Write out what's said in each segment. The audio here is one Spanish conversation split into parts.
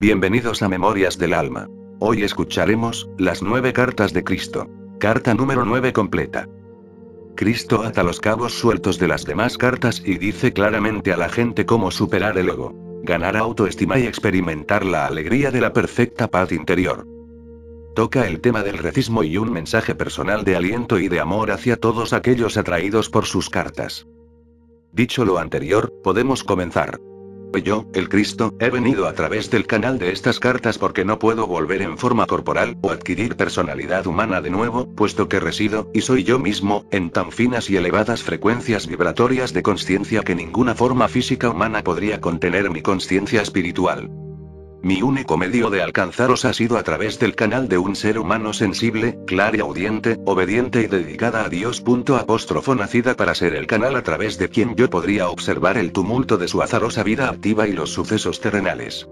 Bienvenidos a Memorias del Alma. Hoy escucharemos, las nueve cartas de Cristo. Carta número 9 completa. Cristo ata los cabos sueltos de las demás cartas y dice claramente a la gente cómo superar el ego, ganar autoestima y experimentar la alegría de la perfecta paz interior. Toca el tema del recismo y un mensaje personal de aliento y de amor hacia todos aquellos atraídos por sus cartas. Dicho lo anterior, podemos comenzar. Yo, el Cristo, he venido a través del canal de estas cartas porque no puedo volver en forma corporal o adquirir personalidad humana de nuevo, puesto que resido, y soy yo mismo, en tan finas y elevadas frecuencias vibratorias de conciencia que ninguna forma física humana podría contener mi conciencia espiritual. Mi único medio de alcanzaros ha sido a través del canal de un ser humano sensible, clariaudiente, obediente y dedicada a Dios. Apóstrofo nacida para ser el canal a través de quien yo podría observar el tumulto de su azarosa vida activa y los sucesos terrenales.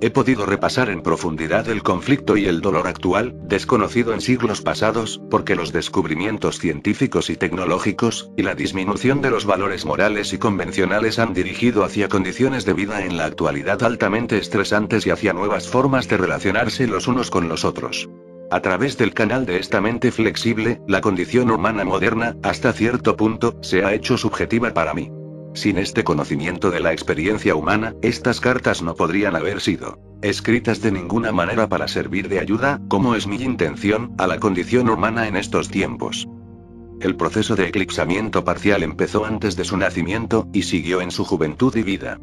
He podido repasar en profundidad el conflicto y el dolor actual, desconocido en siglos pasados, porque los descubrimientos científicos y tecnológicos, y la disminución de los valores morales y convencionales han dirigido hacia condiciones de vida en la actualidad altamente estresantes y hacia nuevas formas de relacionarse los unos con los otros. A través del canal de esta mente flexible, la condición humana moderna, hasta cierto punto, se ha hecho subjetiva para mí. Sin este conocimiento de la experiencia humana, estas cartas no podrían haber sido escritas de ninguna manera para servir de ayuda, como es mi intención, a la condición humana en estos tiempos. El proceso de eclipsamiento parcial empezó antes de su nacimiento, y siguió en su juventud y vida.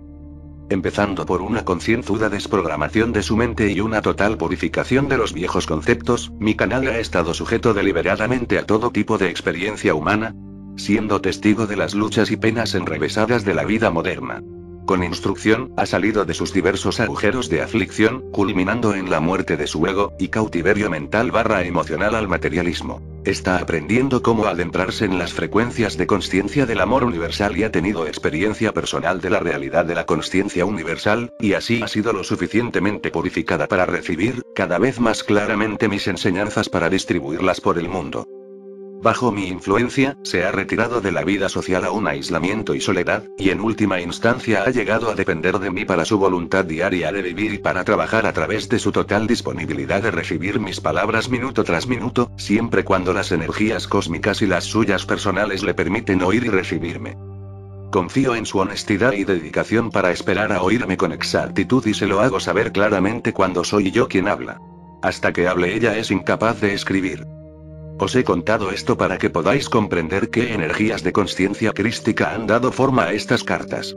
Empezando por una concienzuda desprogramación de su mente y una total purificación de los viejos conceptos, mi canal ha estado sujeto deliberadamente a todo tipo de experiencia humana, siendo testigo de las luchas y penas enrevesadas de la vida moderna. Con instrucción, ha salido de sus diversos agujeros de aflicción, culminando en la muerte de su ego, y cautiverio mental barra emocional al materialismo. Está aprendiendo cómo adentrarse en las frecuencias de conciencia del amor universal y ha tenido experiencia personal de la realidad de la conciencia universal, y así ha sido lo suficientemente purificada para recibir, cada vez más claramente mis enseñanzas para distribuirlas por el mundo. Bajo mi influencia, se ha retirado de la vida social a un aislamiento y soledad, y en última instancia ha llegado a depender de mí para su voluntad diaria de vivir y para trabajar a través de su total disponibilidad de recibir mis palabras minuto tras minuto, siempre cuando las energías cósmicas y las suyas personales le permiten oír y recibirme. Confío en su honestidad y dedicación para esperar a oírme con exactitud y se lo hago saber claramente cuando soy yo quien habla. Hasta que hable ella es incapaz de escribir. Os he contado esto para que podáis comprender qué energías de conciencia crística han dado forma a estas cartas.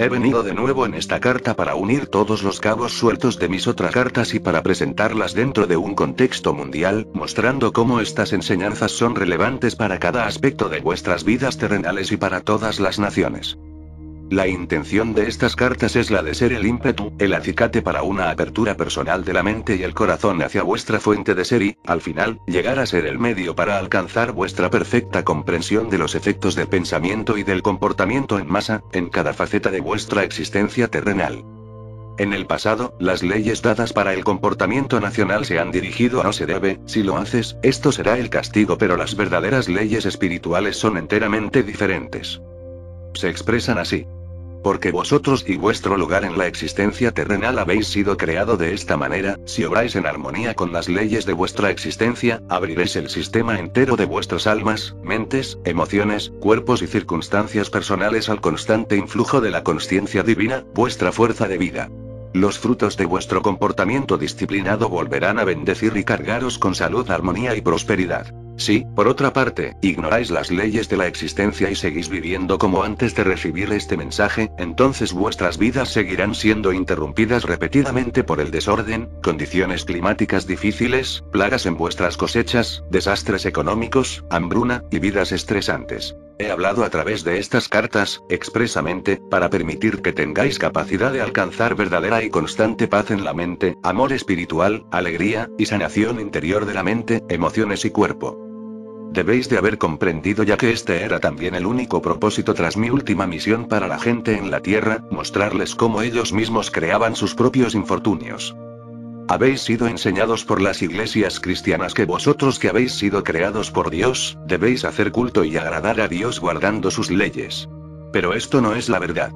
He venido de nuevo en esta carta para unir todos los cabos sueltos de mis otras cartas y para presentarlas dentro de un contexto mundial, mostrando cómo estas enseñanzas son relevantes para cada aspecto de vuestras vidas terrenales y para todas las naciones. La intención de estas cartas es la de ser el ímpetu, el acicate para una apertura personal de la mente y el corazón hacia vuestra fuente de ser y, al final, llegar a ser el medio para alcanzar vuestra perfecta comprensión de los efectos del pensamiento y del comportamiento en masa, en cada faceta de vuestra existencia terrenal. En el pasado, las leyes dadas para el comportamiento nacional se han dirigido a no se debe, si lo haces, esto será el castigo, pero las verdaderas leyes espirituales son enteramente diferentes. Se expresan así. Porque vosotros y vuestro lugar en la existencia terrenal habéis sido creado de esta manera, si obráis en armonía con las leyes de vuestra existencia, abriréis el sistema entero de vuestras almas, mentes, emociones, cuerpos y circunstancias personales al constante influjo de la conciencia divina, vuestra fuerza de vida. Los frutos de vuestro comportamiento disciplinado volverán a bendecir y cargaros con salud, armonía y prosperidad. Si, por otra parte, ignoráis las leyes de la existencia y seguís viviendo como antes de recibir este mensaje, entonces vuestras vidas seguirán siendo interrumpidas repetidamente por el desorden, condiciones climáticas difíciles, plagas en vuestras cosechas, desastres económicos, hambruna, y vidas estresantes. He hablado a través de estas cartas, expresamente, para permitir que tengáis capacidad de alcanzar verdadera y constante paz en la mente, amor espiritual, alegría, y sanación interior de la mente, emociones y cuerpo. Debéis de haber comprendido ya que este era también el único propósito tras mi última misión para la gente en la Tierra, mostrarles cómo ellos mismos creaban sus propios infortunios. Habéis sido enseñados por las iglesias cristianas que vosotros que habéis sido creados por Dios, debéis hacer culto y agradar a Dios guardando sus leyes. Pero esto no es la verdad.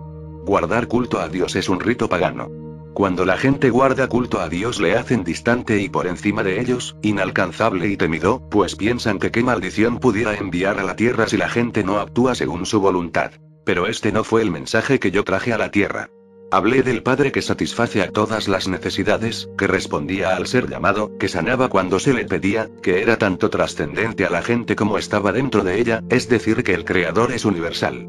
Guardar culto a Dios es un rito pagano. Cuando la gente guarda culto a Dios le hacen distante y por encima de ellos, inalcanzable y temido, pues piensan que qué maldición pudiera enviar a la tierra si la gente no actúa según su voluntad. Pero este no fue el mensaje que yo traje a la tierra. Hablé del Padre que satisface a todas las necesidades, que respondía al ser llamado, que sanaba cuando se le pedía, que era tanto trascendente a la gente como estaba dentro de ella, es decir, que el Creador es universal.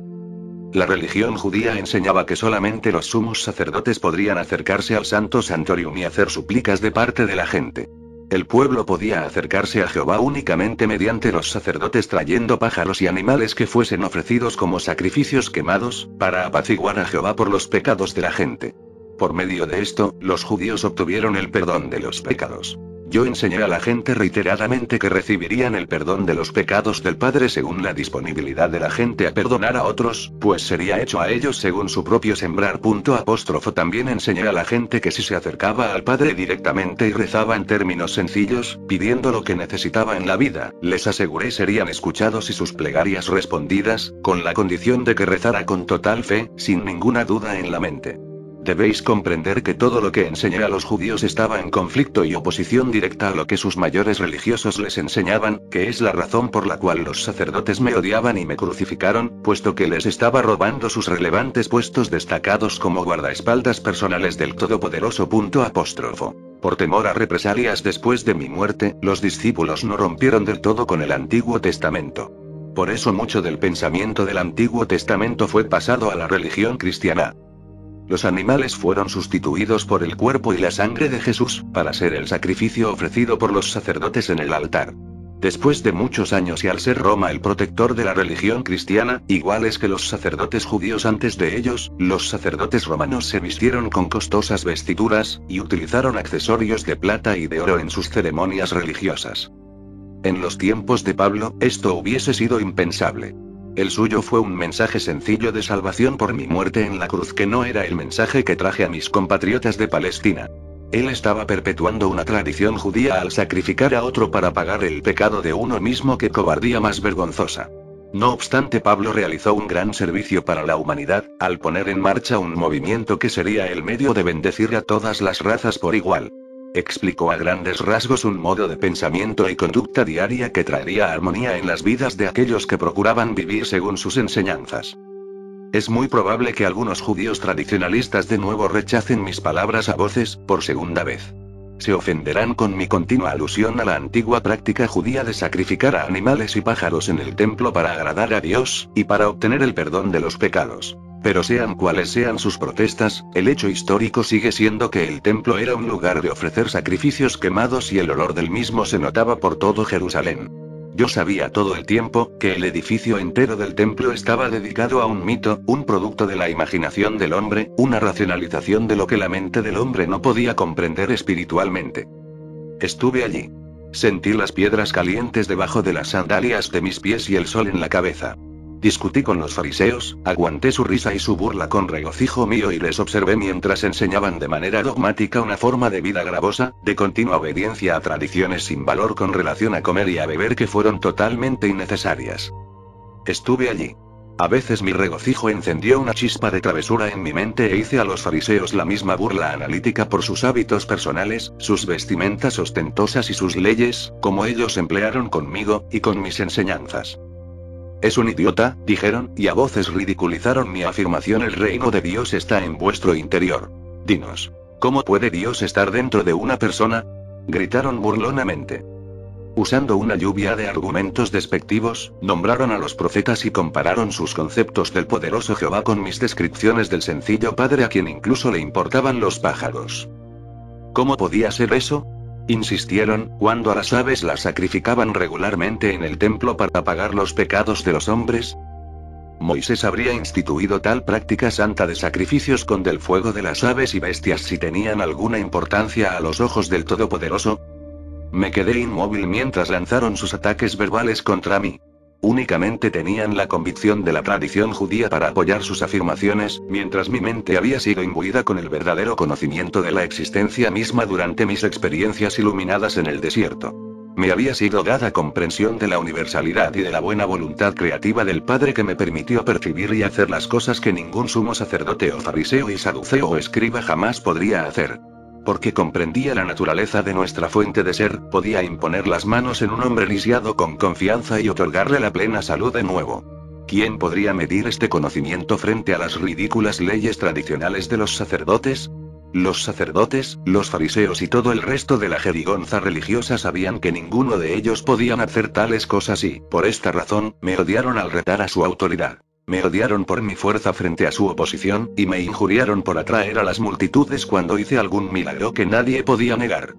La religión judía enseñaba que solamente los sumos sacerdotes podrían acercarse al santo santorium y hacer súplicas de parte de la gente. El pueblo podía acercarse a Jehová únicamente mediante los sacerdotes trayendo pájaros y animales que fuesen ofrecidos como sacrificios quemados, para apaciguar a Jehová por los pecados de la gente. Por medio de esto, los judíos obtuvieron el perdón de los pecados. Yo enseñé a la gente reiteradamente que recibirían el perdón de los pecados del Padre según la disponibilidad de la gente a perdonar a otros, pues sería hecho a ellos según su propio sembrar. Apóstrofo también enseñé a la gente que si se acercaba al Padre directamente y rezaba en términos sencillos, pidiendo lo que necesitaba en la vida, les aseguré serían escuchados y sus plegarias respondidas, con la condición de que rezara con total fe, sin ninguna duda en la mente. Debéis comprender que todo lo que enseñé a los judíos estaba en conflicto y oposición directa a lo que sus mayores religiosos les enseñaban, que es la razón por la cual los sacerdotes me odiaban y me crucificaron, puesto que les estaba robando sus relevantes puestos destacados como guardaespaldas personales del Todopoderoso. Apóstrofo. Por temor a represalias después de mi muerte, los discípulos no rompieron del todo con el Antiguo Testamento. Por eso mucho del pensamiento del Antiguo Testamento fue pasado a la religión cristiana. Los animales fueron sustituidos por el cuerpo y la sangre de Jesús, para ser el sacrificio ofrecido por los sacerdotes en el altar. Después de muchos años y al ser Roma el protector de la religión cristiana, iguales que los sacerdotes judíos antes de ellos, los sacerdotes romanos se vistieron con costosas vestiduras, y utilizaron accesorios de plata y de oro en sus ceremonias religiosas. En los tiempos de Pablo, esto hubiese sido impensable. El suyo fue un mensaje sencillo de salvación por mi muerte en la cruz que no era el mensaje que traje a mis compatriotas de Palestina. Él estaba perpetuando una tradición judía al sacrificar a otro para pagar el pecado de uno mismo que cobardía más vergonzosa. No obstante, Pablo realizó un gran servicio para la humanidad, al poner en marcha un movimiento que sería el medio de bendecir a todas las razas por igual. Explicó a grandes rasgos un modo de pensamiento y conducta diaria que traería armonía en las vidas de aquellos que procuraban vivir según sus enseñanzas. Es muy probable que algunos judíos tradicionalistas de nuevo rechacen mis palabras a voces, por segunda vez. Se ofenderán con mi continua alusión a la antigua práctica judía de sacrificar a animales y pájaros en el templo para agradar a Dios, y para obtener el perdón de los pecados. Pero sean cuales sean sus protestas, el hecho histórico sigue siendo que el templo era un lugar de ofrecer sacrificios quemados y el olor del mismo se notaba por todo Jerusalén. Yo sabía todo el tiempo, que el edificio entero del templo estaba dedicado a un mito, un producto de la imaginación del hombre, una racionalización de lo que la mente del hombre no podía comprender espiritualmente. Estuve allí. Sentí las piedras calientes debajo de las sandalias de mis pies y el sol en la cabeza. Discutí con los fariseos, aguanté su risa y su burla con regocijo mío y les observé mientras enseñaban de manera dogmática una forma de vida gravosa, de continua obediencia a tradiciones sin valor con relación a comer y a beber que fueron totalmente innecesarias. Estuve allí. A veces mi regocijo encendió una chispa de travesura en mi mente e hice a los fariseos la misma burla analítica por sus hábitos personales, sus vestimentas ostentosas y sus leyes, como ellos emplearon conmigo, y con mis enseñanzas. Es un idiota, dijeron, y a voces ridiculizaron mi afirmación el reino de Dios está en vuestro interior. Dinos. ¿Cómo puede Dios estar dentro de una persona? Gritaron burlonamente. Usando una lluvia de argumentos despectivos, nombraron a los profetas y compararon sus conceptos del poderoso Jehová con mis descripciones del sencillo Padre a quien incluso le importaban los pájaros. ¿Cómo podía ser eso? Insistieron, cuando a las aves las sacrificaban regularmente en el templo para pagar los pecados de los hombres. Moisés habría instituido tal práctica santa de sacrificios con del fuego de las aves y bestias si tenían alguna importancia a los ojos del Todopoderoso. Me quedé inmóvil mientras lanzaron sus ataques verbales contra mí. Únicamente tenían la convicción de la tradición judía para apoyar sus afirmaciones, mientras mi mente había sido imbuida con el verdadero conocimiento de la existencia misma durante mis experiencias iluminadas en el desierto. Me había sido dada comprensión de la universalidad y de la buena voluntad creativa del Padre que me permitió percibir y hacer las cosas que ningún sumo sacerdote o fariseo y saduceo o escriba jamás podría hacer. Porque comprendía la naturaleza de nuestra fuente de ser, podía imponer las manos en un hombre lisiado con confianza y otorgarle la plena salud de nuevo. ¿Quién podría medir este conocimiento frente a las ridículas leyes tradicionales de los sacerdotes? Los sacerdotes, los fariseos y todo el resto de la jerigonza religiosa sabían que ninguno de ellos podían hacer tales cosas y, por esta razón, me odiaron al retar a su autoridad. Me odiaron por mi fuerza frente a su oposición, y me injuriaron por atraer a las multitudes cuando hice algún milagro que nadie podía negar.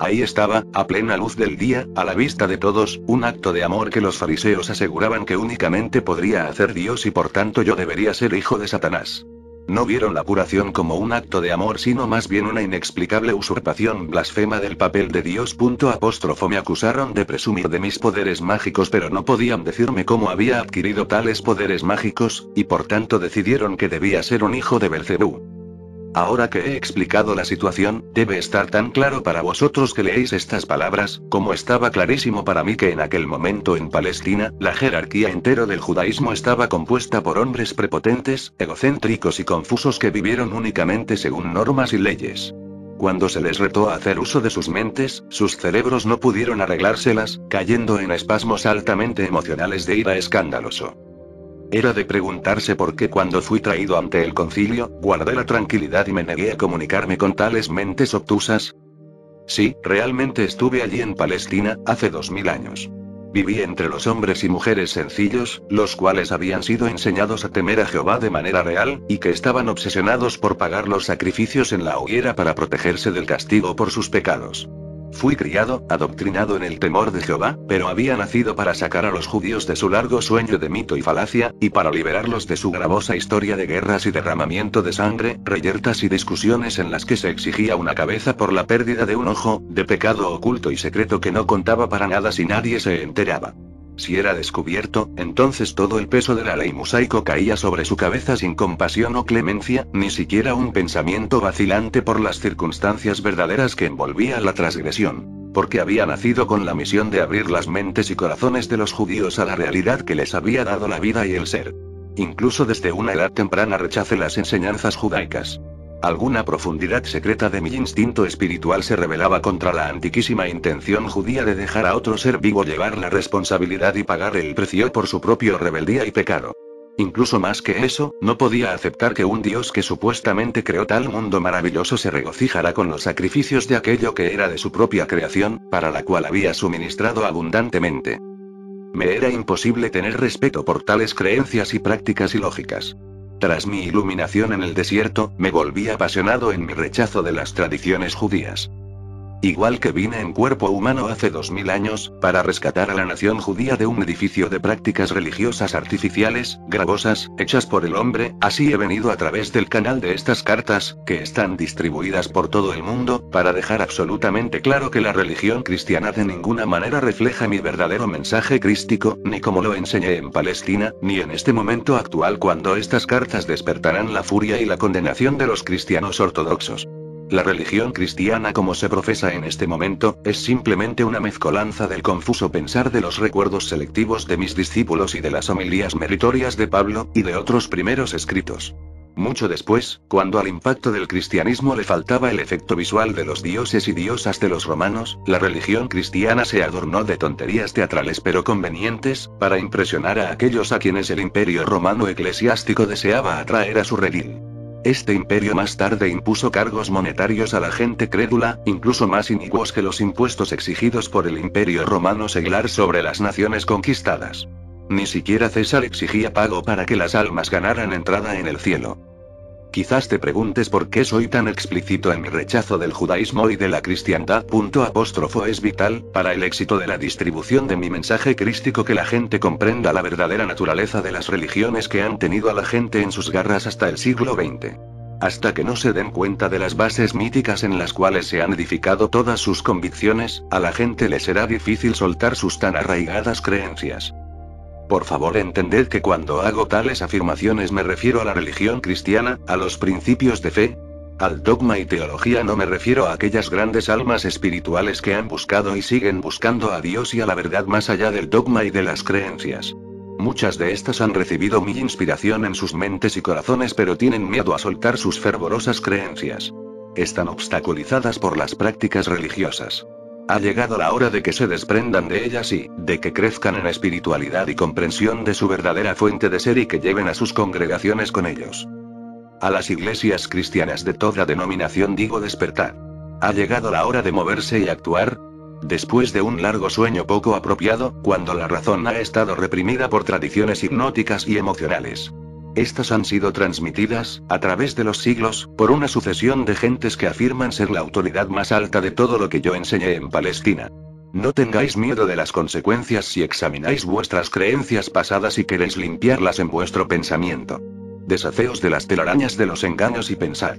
Ahí estaba, a plena luz del día, a la vista de todos, un acto de amor que los fariseos aseguraban que únicamente podría hacer Dios y por tanto yo debería ser hijo de Satanás. No vieron la curación como un acto de amor, sino más bien una inexplicable usurpación blasfema del papel de Dios. apóstrofo me acusaron de presumir de mis poderes mágicos, pero no podían decirme cómo había adquirido tales poderes mágicos, y por tanto decidieron que debía ser un hijo de Belcebú. Ahora que he explicado la situación, debe estar tan claro para vosotros que leéis estas palabras, como estaba clarísimo para mí que en aquel momento en Palestina, la jerarquía entero del judaísmo estaba compuesta por hombres prepotentes, egocéntricos y confusos que vivieron únicamente según normas y leyes. Cuando se les retó a hacer uso de sus mentes, sus cerebros no pudieron arreglárselas, cayendo en espasmos altamente emocionales de ira escandaloso. Era de preguntarse por qué cuando fui traído ante el concilio, guardé la tranquilidad y me negué a comunicarme con tales mentes obtusas. Sí, realmente estuve allí en Palestina, hace dos mil años. Viví entre los hombres y mujeres sencillos, los cuales habían sido enseñados a temer a Jehová de manera real, y que estaban obsesionados por pagar los sacrificios en la hoguera para protegerse del castigo por sus pecados. Fui criado, adoctrinado en el temor de Jehová, pero había nacido para sacar a los judíos de su largo sueño de mito y falacia, y para liberarlos de su gravosa historia de guerras y derramamiento de sangre, reyertas y discusiones en las que se exigía una cabeza por la pérdida de un ojo, de pecado oculto y secreto que no contaba para nada si nadie se enteraba. Si era descubierto, entonces todo el peso de la ley mosaico caía sobre su cabeza sin compasión o clemencia, ni siquiera un pensamiento vacilante por las circunstancias verdaderas que envolvía la transgresión. Porque había nacido con la misión de abrir las mentes y corazones de los judíos a la realidad que les había dado la vida y el ser. Incluso desde una edad temprana rechacé las enseñanzas judaicas. Alguna profundidad secreta de mi instinto espiritual se rebelaba contra la antiquísima intención judía de dejar a otro ser vivo llevar la responsabilidad y pagar el precio por su propio rebeldía y pecado. Incluso más que eso, no podía aceptar que un Dios que supuestamente creó tal mundo maravilloso se regocijara con los sacrificios de aquello que era de su propia creación, para la cual había suministrado abundantemente. Me era imposible tener respeto por tales creencias y prácticas ilógicas. Tras mi iluminación en el desierto, me volví apasionado en mi rechazo de las tradiciones judías. Igual que vine en cuerpo humano hace dos mil años, para rescatar a la nación judía de un edificio de prácticas religiosas artificiales, gravosas, hechas por el hombre, así he venido a través del canal de estas cartas, que están distribuidas por todo el mundo, para dejar absolutamente claro que la religión cristiana de ninguna manera refleja mi verdadero mensaje crístico, ni como lo enseñé en Palestina, ni en este momento actual cuando estas cartas despertarán la furia y la condenación de los cristianos ortodoxos. La religión cristiana como se profesa en este momento, es simplemente una mezcolanza del confuso pensar de los recuerdos selectivos de mis discípulos y de las homilías meritorias de Pablo, y de otros primeros escritos. Mucho después, cuando al impacto del cristianismo le faltaba el efecto visual de los dioses y diosas de los romanos, la religión cristiana se adornó de tonterías teatrales pero convenientes, para impresionar a aquellos a quienes el imperio romano eclesiástico deseaba atraer a su redil. Este imperio más tarde impuso cargos monetarios a la gente crédula, incluso más inicuos que los impuestos exigidos por el imperio romano seglar sobre las naciones conquistadas. Ni siquiera César exigía pago para que las almas ganaran entrada en el cielo. Quizás te preguntes por qué soy tan explícito en mi rechazo del judaísmo y de la cristiandad. Punto apóstrofo es vital, para el éxito de la distribución de mi mensaje crístico que la gente comprenda la verdadera naturaleza de las religiones que han tenido a la gente en sus garras hasta el siglo XX. Hasta que no se den cuenta de las bases míticas en las cuales se han edificado todas sus convicciones, a la gente le será difícil soltar sus tan arraigadas creencias. Por favor entended que cuando hago tales afirmaciones me refiero a la religión cristiana, a los principios de fe, Al dogma y teología no me refiero a aquellas grandes almas espirituales que han buscado y siguen buscando a Dios y a la verdad más allá del dogma y de las creencias. Muchas de estas han recibido mi inspiración en sus mentes y corazones pero tienen miedo a soltar sus fervorosas creencias. Están obstaculizadas por las prácticas religiosas. Ha llegado la hora de que se desprendan de ellas y, de que crezcan en espiritualidad y comprensión de su verdadera fuente de ser y que lleven a sus congregaciones con ellos. A las iglesias cristianas de toda denominación digo despertar. Ha llegado la hora de moverse y actuar. Después de un largo sueño poco apropiado, cuando la razón ha estado reprimida por tradiciones hipnóticas y emocionales. Estas han sido transmitidas, a través de los siglos, por una sucesión de gentes que afirman ser la autoridad más alta de todo lo que yo enseñé en Palestina. No tengáis miedo de las consecuencias si examináis vuestras creencias pasadas y queréis limpiarlas en vuestro pensamiento. Desafeos de las telarañas de los engaños y pensad.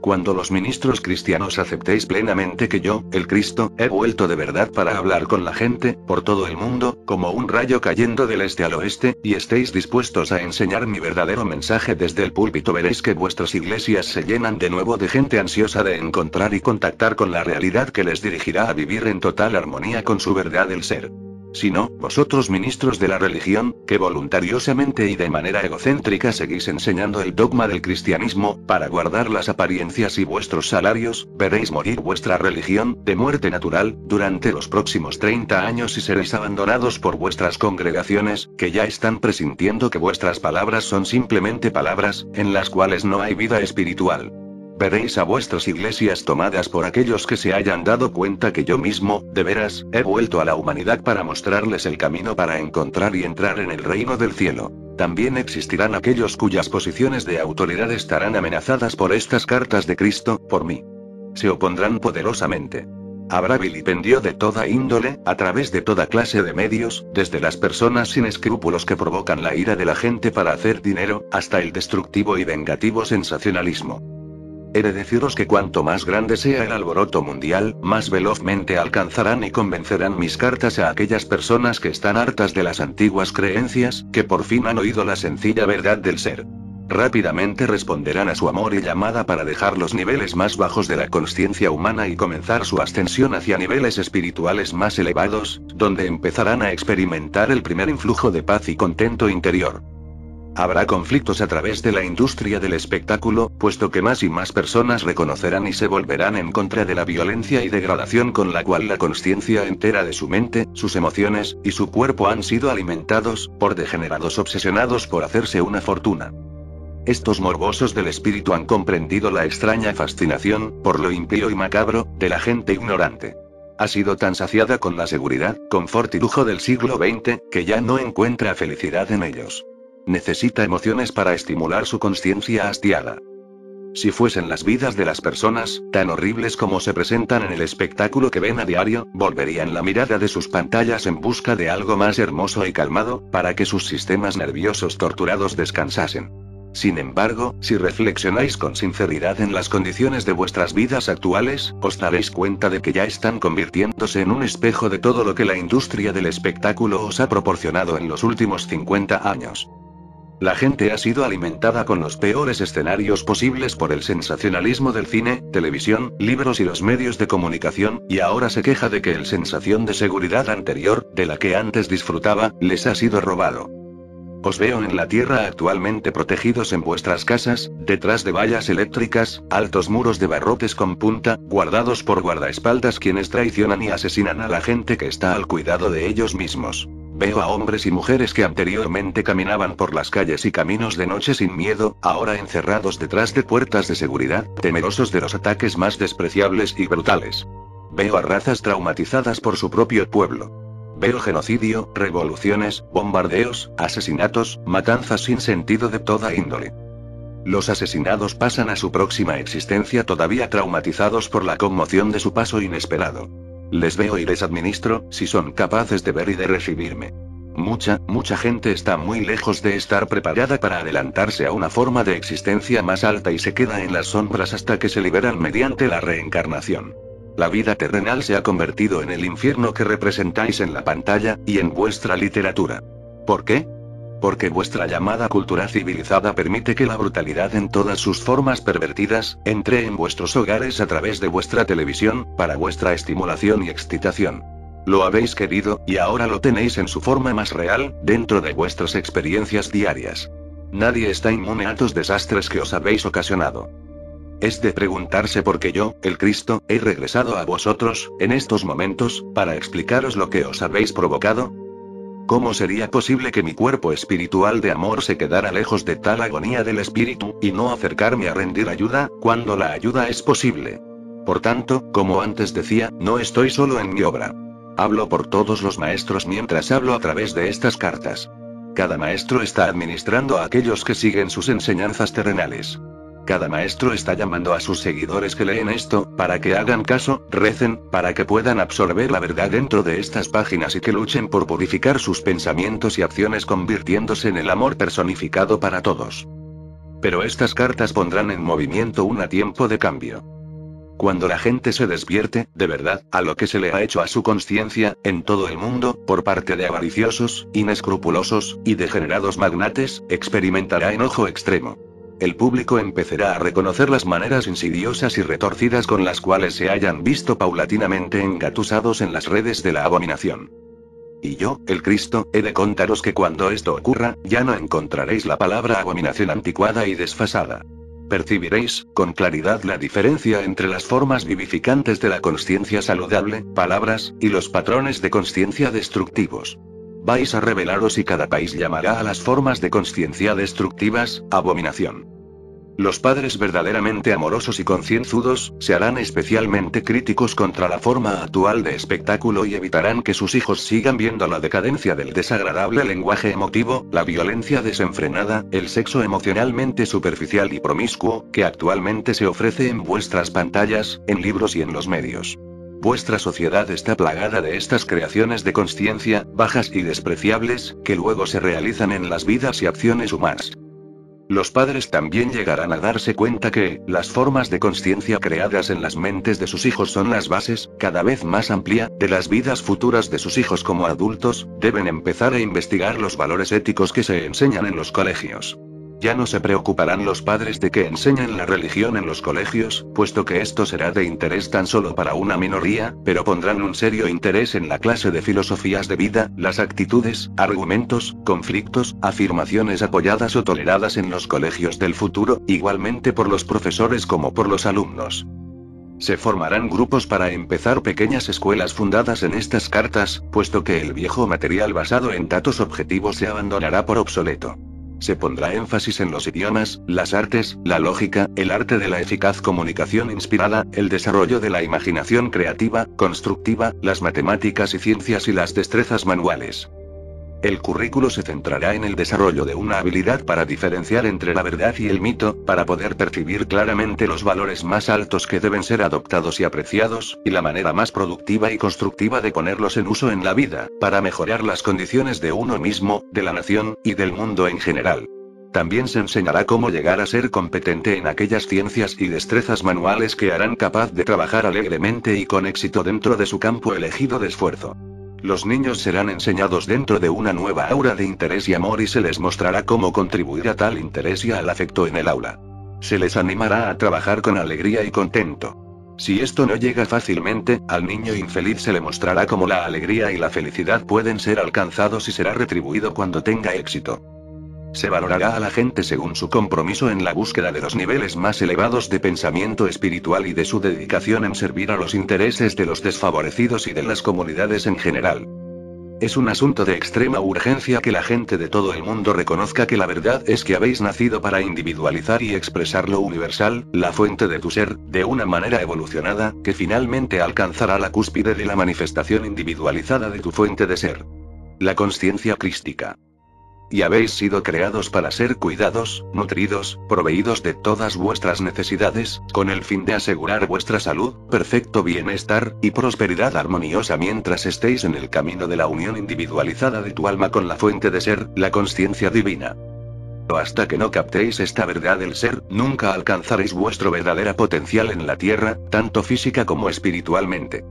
Cuando los ministros cristianos aceptéis plenamente que yo, el Cristo, he vuelto de verdad para hablar con la gente, por todo el mundo, como un rayo cayendo del este al oeste, y estéis dispuestos a enseñar mi verdadero mensaje desde el púlpito, veréis que vuestras iglesias se llenan de nuevo de gente ansiosa de encontrar y contactar con la realidad que les dirigirá a vivir en total armonía con su verdad del ser sino, vosotros ministros de la religión, que voluntariosamente y de manera egocéntrica seguís enseñando el dogma del cristianismo, para guardar las apariencias y vuestros salarios, veréis morir vuestra religión, de muerte natural, durante los próximos 30 años y seréis abandonados por vuestras congregaciones, que ya están presintiendo que vuestras palabras son simplemente palabras, en las cuales no hay vida espiritual. Veréis a vuestras iglesias tomadas por aquellos que se hayan dado cuenta que yo mismo, de veras, he vuelto a la humanidad para mostrarles el camino para encontrar y entrar en el reino del cielo. También existirán aquellos cuyas posiciones de autoridad estarán amenazadas por estas cartas de Cristo, por mí. Se opondrán poderosamente. Habrá vilipendio de toda índole, a través de toda clase de medios, desde las personas sin escrúpulos que provocan la ira de la gente para hacer dinero, hasta el destructivo y vengativo sensacionalismo. He de deciros que cuanto más grande sea el alboroto mundial, más velozmente alcanzarán y convencerán mis cartas a aquellas personas que están hartas de las antiguas creencias, que por fin han oído la sencilla verdad del ser. Rápidamente responderán a su amor y llamada para dejar los niveles más bajos de la conciencia humana y comenzar su ascensión hacia niveles espirituales más elevados, donde empezarán a experimentar el primer influjo de paz y contento interior. Habrá conflictos a través de la industria del espectáculo, puesto que más y más personas reconocerán y se volverán en contra de la violencia y degradación con la cual la conciencia entera de su mente, sus emociones, y su cuerpo han sido alimentados, por degenerados obsesionados por hacerse una fortuna. Estos morbosos del espíritu han comprendido la extraña fascinación, por lo impío y macabro, de la gente ignorante. Ha sido tan saciada con la seguridad, confort y lujo del siglo XX, que ya no encuentra felicidad en ellos. Necesita emociones para estimular su conciencia hastiada. Si fuesen las vidas de las personas, tan horribles como se presentan en el espectáculo que ven a diario, volverían la mirada de sus pantallas en busca de algo más hermoso y calmado, para que sus sistemas nerviosos torturados descansasen. Sin embargo, si reflexionáis con sinceridad en las condiciones de vuestras vidas actuales, os daréis cuenta de que ya están convirtiéndose en un espejo de todo lo que la industria del espectáculo os ha proporcionado en los últimos 50 años. La gente ha sido alimentada con los peores escenarios posibles por el sensacionalismo del cine, televisión, libros y los medios de comunicación, y ahora se queja de que el sensación de seguridad anterior, de la que antes disfrutaba, les ha sido robado. Os veo en la tierra actualmente protegidos en vuestras casas, detrás de vallas eléctricas, altos muros de barrotes con punta, guardados por guardaespaldas quienes traicionan y asesinan a la gente que está al cuidado de ellos mismos. Veo a hombres y mujeres que anteriormente caminaban por las calles y caminos de noche sin miedo, ahora encerrados detrás de puertas de seguridad, temerosos de los ataques más despreciables y brutales. Veo a razas traumatizadas por su propio pueblo. Veo genocidio, revoluciones, bombardeos, asesinatos, matanzas sin sentido de toda índole. Los asesinados pasan a su próxima existencia todavía traumatizados por la conmoción de su paso inesperado. Les veo y les administro, si son capaces de ver y de recibirme. Mucha, mucha gente está muy lejos de estar preparada para adelantarse a una forma de existencia más alta y se queda en las sombras hasta que se liberan mediante la reencarnación. La vida terrenal se ha convertido en el infierno que representáis en la pantalla, y en vuestra literatura. ¿Por qué? Porque vuestra llamada cultura civilizada permite que la brutalidad en todas sus formas pervertidas, entre en vuestros hogares a través de vuestra televisión, para vuestra estimulación y excitación. Lo habéis querido, y ahora lo tenéis en su forma más real, dentro de vuestras experiencias diarias. Nadie está inmune a los desastres que os habéis ocasionado. Es de preguntarse por qué yo, el Cristo, he regresado a vosotros, en estos momentos, para explicaros lo que os habéis provocado. ¿Cómo sería posible que mi cuerpo espiritual de amor se quedara lejos de tal agonía del espíritu, y no acercarme a rendir ayuda, cuando la ayuda es posible? Por tanto, como antes decía, no estoy solo en mi obra. Hablo por todos los maestros mientras hablo a través de estas cartas. Cada maestro está administrando a aquellos que siguen sus enseñanzas terrenales. Cada maestro está llamando a sus seguidores que leen esto, para que hagan caso, recen, para que puedan absorber la verdad dentro de estas páginas y que luchen por purificar sus pensamientos y acciones convirtiéndose en el amor personificado para todos. Pero estas cartas pondrán en movimiento un tiempo de cambio. Cuando la gente se despierte, de verdad, a lo que se le ha hecho a su conciencia, en todo el mundo, por parte de avariciosos, inescrupulosos, y degenerados magnates, experimentará enojo extremo. El público empezará a reconocer las maneras insidiosas y retorcidas con las cuales se hayan visto paulatinamente engatusados en las redes de la abominación. Y yo, el Cristo, he de contaros que cuando esto ocurra, ya no encontraréis la palabra abominación anticuada y desfasada. Percibiréis, con claridad, la diferencia entre las formas vivificantes de la conciencia saludable, palabras, y los patrones de conciencia destructivos. Vais a revelaros y cada país llamará a las formas de conciencia destructivas, abominación. Los padres verdaderamente amorosos y concienzudos, se harán especialmente críticos contra la forma actual de espectáculo y evitarán que sus hijos sigan viendo la decadencia del desagradable lenguaje emotivo, la violencia desenfrenada, el sexo emocionalmente superficial y promiscuo, que actualmente se ofrece en vuestras pantallas, en libros y en los medios. Vuestra sociedad está plagada de estas creaciones de conciencia, bajas y despreciables, que luego se realizan en las vidas y acciones humanas. Los padres también llegarán a darse cuenta que, las formas de conciencia creadas en las mentes de sus hijos son las bases, cada vez más amplia, de las vidas futuras de sus hijos como adultos, deben empezar a investigar los valores éticos que se enseñan en los colegios. Ya no se preocuparán los padres de que enseñen la religión en los colegios, puesto que esto será de interés tan solo para una minoría, pero pondrán un serio interés en la clase de filosofías de vida, las actitudes, argumentos, conflictos, afirmaciones apoyadas o toleradas en los colegios del futuro, igualmente por los profesores como por los alumnos. Se formarán grupos para empezar pequeñas escuelas fundadas en estas cartas, puesto que el viejo material basado en datos objetivos se abandonará por obsoleto. Se pondrá énfasis en los idiomas, las artes, la lógica, el arte de la eficaz comunicación inspirada, el desarrollo de la imaginación creativa, constructiva, las matemáticas y ciencias y las destrezas manuales. El currículo se centrará en el desarrollo de una habilidad para diferenciar entre la verdad y el mito, para poder percibir claramente los valores más altos que deben ser adoptados y apreciados, y la manera más productiva y constructiva de ponerlos en uso en la vida, para mejorar las condiciones de uno mismo, de la nación, y del mundo en general. También se enseñará cómo llegar a ser competente en aquellas ciencias y destrezas manuales que harán capaz de trabajar alegremente y con éxito dentro de su campo elegido de esfuerzo. Los niños serán enseñados dentro de una nueva aura de interés y amor y se les mostrará cómo contribuir a tal interés y al afecto en el aula. Se les animará a trabajar con alegría y contento. Si esto no llega fácilmente, al niño infeliz se le mostrará cómo la alegría y la felicidad pueden ser alcanzados y será retribuido cuando tenga éxito. Se valorará a la gente según su compromiso en la búsqueda de los niveles más elevados de pensamiento espiritual y de su dedicación en servir a los intereses de los desfavorecidos y de las comunidades en general. Es un asunto de extrema urgencia que la gente de todo el mundo reconozca que la verdad es que habéis nacido para individualizar y expresar lo universal, la fuente de tu ser, de una manera evolucionada, que finalmente alcanzará la cúspide de la manifestación individualizada de tu fuente de ser. La conciencia crística y habéis sido creados para ser cuidados, nutridos, proveídos de todas vuestras necesidades, con el fin de asegurar vuestra salud, perfecto bienestar, y prosperidad armoniosa mientras estéis en el camino de la unión individualizada de tu alma con la fuente de ser, la conciencia divina. Hasta que no captéis esta verdad del ser, nunca alcanzaréis vuestro verdadera potencial en la tierra, tanto física como espiritualmente.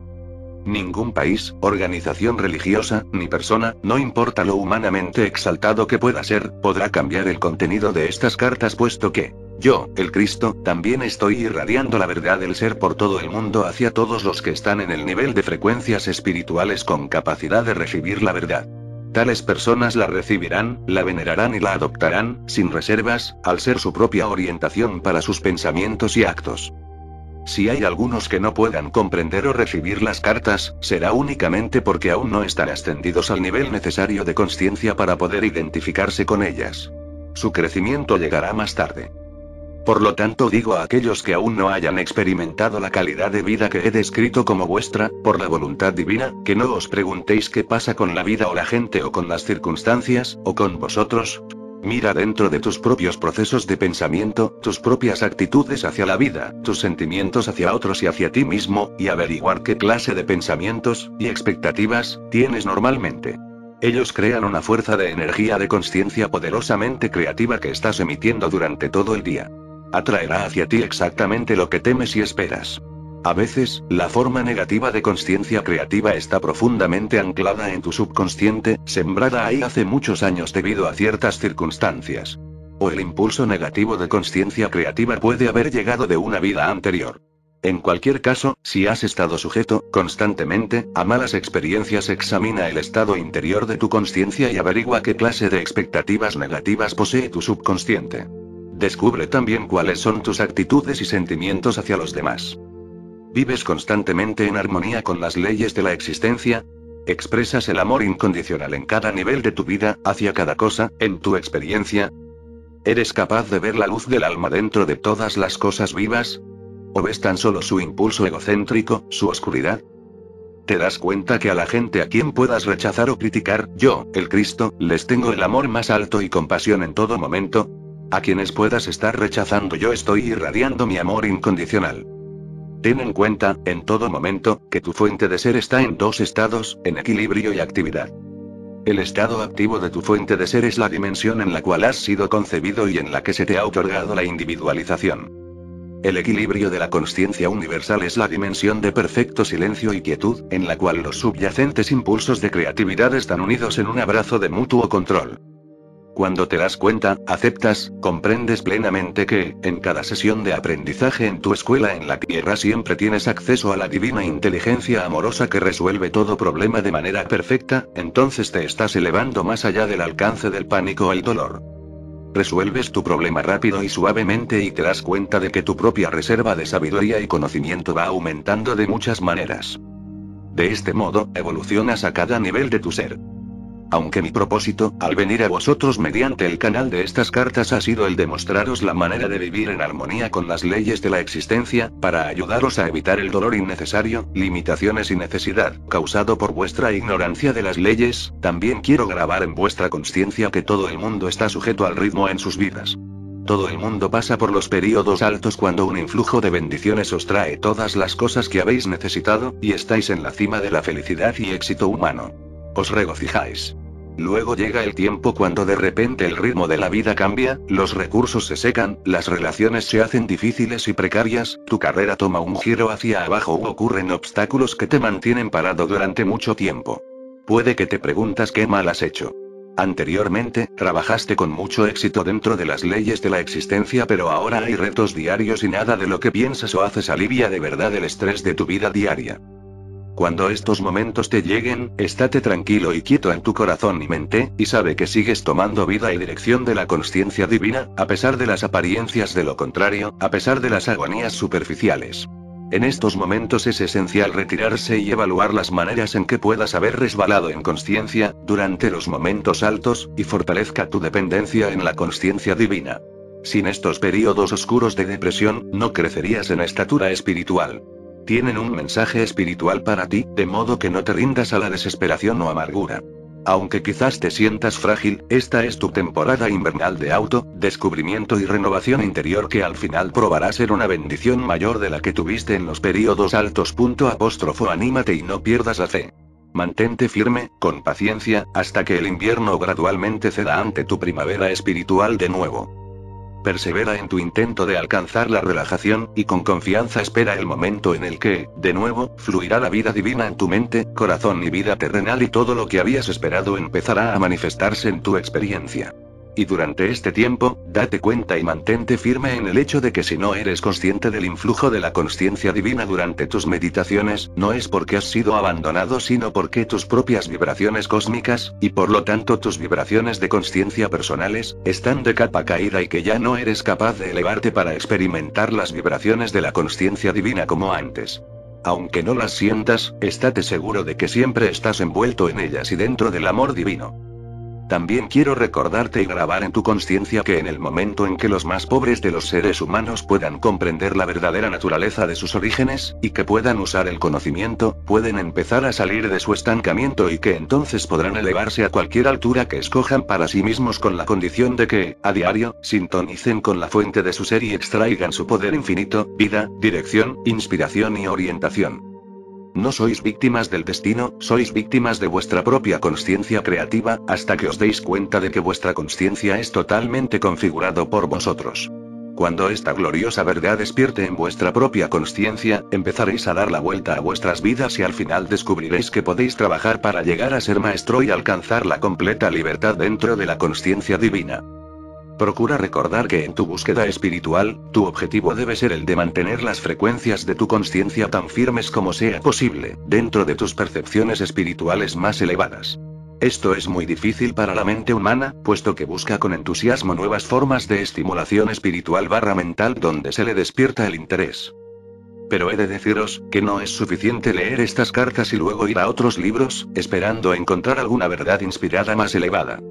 Ningún país, organización religiosa, ni persona, no importa lo humanamente exaltado que pueda ser, podrá cambiar el contenido de estas cartas puesto que, yo, el Cristo, también estoy irradiando la verdad del ser por todo el mundo hacia todos los que están en el nivel de frecuencias espirituales con capacidad de recibir la verdad. Tales personas la recibirán, la venerarán y la adoptarán, sin reservas, al ser su propia orientación para sus pensamientos y actos. Si hay algunos que no puedan comprender o recibir las cartas, será únicamente porque aún no están ascendidos al nivel necesario de conciencia para poder identificarse con ellas. Su crecimiento llegará más tarde. Por lo tanto digo a aquellos que aún no hayan experimentado la calidad de vida que he descrito como vuestra, por la voluntad divina, que no os preguntéis qué pasa con la vida o la gente o con las circunstancias, o con vosotros, Mira dentro de tus propios procesos de pensamiento, tus propias actitudes hacia la vida, tus sentimientos hacia otros y hacia ti mismo, y averiguar qué clase de pensamientos y expectativas tienes normalmente. Ellos crean una fuerza de energía de conciencia poderosamente creativa que estás emitiendo durante todo el día. Atraerá hacia ti exactamente lo que temes y esperas. A veces, la forma negativa de conciencia creativa está profundamente anclada en tu subconsciente, sembrada ahí hace muchos años debido a ciertas circunstancias. O el impulso negativo de conciencia creativa puede haber llegado de una vida anterior. En cualquier caso, si has estado sujeto, constantemente, a malas experiencias, examina el estado interior de tu conciencia y averigua qué clase de expectativas negativas posee tu subconsciente. Descubre también cuáles son tus actitudes y sentimientos hacia los demás. ¿Vives constantemente en armonía con las leyes de la existencia? ¿Expresas el amor incondicional en cada nivel de tu vida, hacia cada cosa, en tu experiencia? ¿Eres capaz de ver la luz del alma dentro de todas las cosas vivas? ¿O ves tan solo su impulso egocéntrico, su oscuridad? ¿Te das cuenta que a la gente a quien puedas rechazar o criticar, yo, el Cristo, les tengo el amor más alto y compasión en todo momento? A quienes puedas estar rechazando yo estoy irradiando mi amor incondicional. Ten en cuenta, en todo momento, que tu fuente de ser está en dos estados, en equilibrio y actividad. El estado activo de tu fuente de ser es la dimensión en la cual has sido concebido y en la que se te ha otorgado la individualización. El equilibrio de la conciencia universal es la dimensión de perfecto silencio y quietud, en la cual los subyacentes impulsos de creatividad están unidos en un abrazo de mutuo control. Cuando te das cuenta, aceptas, comprendes plenamente que, en cada sesión de aprendizaje en tu escuela en la Tierra siempre tienes acceso a la divina inteligencia amorosa que resuelve todo problema de manera perfecta, entonces te estás elevando más allá del alcance del pánico o el dolor. Resuelves tu problema rápido y suavemente y te das cuenta de que tu propia reserva de sabiduría y conocimiento va aumentando de muchas maneras. De este modo, evolucionas a cada nivel de tu ser. Aunque mi propósito, al venir a vosotros mediante el canal de estas cartas ha sido el de mostraros la manera de vivir en armonía con las leyes de la existencia, para ayudaros a evitar el dolor innecesario, limitaciones y necesidad, causado por vuestra ignorancia de las leyes, también quiero grabar en vuestra conciencia que todo el mundo está sujeto al ritmo en sus vidas. Todo el mundo pasa por los periodos altos cuando un influjo de bendiciones os trae todas las cosas que habéis necesitado, y estáis en la cima de la felicidad y éxito humano. Os regocijáis. Luego llega el tiempo cuando de repente el ritmo de la vida cambia, los recursos se secan, las relaciones se hacen difíciles y precarias, tu carrera toma un giro hacia abajo u ocurren obstáculos que te mantienen parado durante mucho tiempo. Puede que te preguntas qué mal has hecho. Anteriormente, trabajaste con mucho éxito dentro de las leyes de la existencia, pero ahora hay retos diarios y nada de lo que piensas o haces alivia de verdad el estrés de tu vida diaria. Cuando estos momentos te lleguen, estate tranquilo y quieto en tu corazón y mente, y sabe que sigues tomando vida y dirección de la conciencia divina, a pesar de las apariencias de lo contrario, a pesar de las agonías superficiales. En estos momentos es esencial retirarse y evaluar las maneras en que puedas haber resbalado en conciencia, durante los momentos altos, y fortalezca tu dependencia en la conciencia divina. Sin estos periodos oscuros de depresión, no crecerías en estatura espiritual tienen un mensaje espiritual para ti, de modo que no te rindas a la desesperación o amargura. Aunque quizás te sientas frágil, esta es tu temporada invernal de auto, descubrimiento y renovación interior que al final probará ser una bendición mayor de la que tuviste en los periodos altos. Apóstrofo anímate y no pierdas la fe. Mantente firme, con paciencia, hasta que el invierno gradualmente ceda ante tu primavera espiritual de nuevo. Persevera en tu intento de alcanzar la relajación, y con confianza espera el momento en el que, de nuevo, fluirá la vida divina en tu mente, corazón y vida terrenal y todo lo que habías esperado empezará a manifestarse en tu experiencia. Y durante este tiempo, date cuenta y mantente firme en el hecho de que si no eres consciente del influjo de la conciencia divina durante tus meditaciones, no es porque has sido abandonado, sino porque tus propias vibraciones cósmicas, y por lo tanto tus vibraciones de conciencia personales, están de capa caída y que ya no eres capaz de elevarte para experimentar las vibraciones de la conciencia divina como antes. Aunque no las sientas, estate seguro de que siempre estás envuelto en ellas y dentro del amor divino. También quiero recordarte y grabar en tu conciencia que en el momento en que los más pobres de los seres humanos puedan comprender la verdadera naturaleza de sus orígenes, y que puedan usar el conocimiento, pueden empezar a salir de su estancamiento y que entonces podrán elevarse a cualquier altura que escojan para sí mismos con la condición de que, a diario, sintonicen con la fuente de su ser y extraigan su poder infinito, vida, dirección, inspiración y orientación. No sois víctimas del destino, sois víctimas de vuestra propia conciencia creativa, hasta que os deis cuenta de que vuestra conciencia es totalmente configurado por vosotros. Cuando esta gloriosa verdad despierte en vuestra propia conciencia, empezaréis a dar la vuelta a vuestras vidas y al final descubriréis que podéis trabajar para llegar a ser maestro y alcanzar la completa libertad dentro de la conciencia divina. Procura recordar que en tu búsqueda espiritual, tu objetivo debe ser el de mantener las frecuencias de tu conciencia tan firmes como sea posible, dentro de tus percepciones espirituales más elevadas. Esto es muy difícil para la mente humana, puesto que busca con entusiasmo nuevas formas de estimulación espiritual barra mental donde se le despierta el interés. Pero he de deciros, que no es suficiente leer estas cartas y luego ir a otros libros, esperando encontrar alguna verdad inspirada más elevada.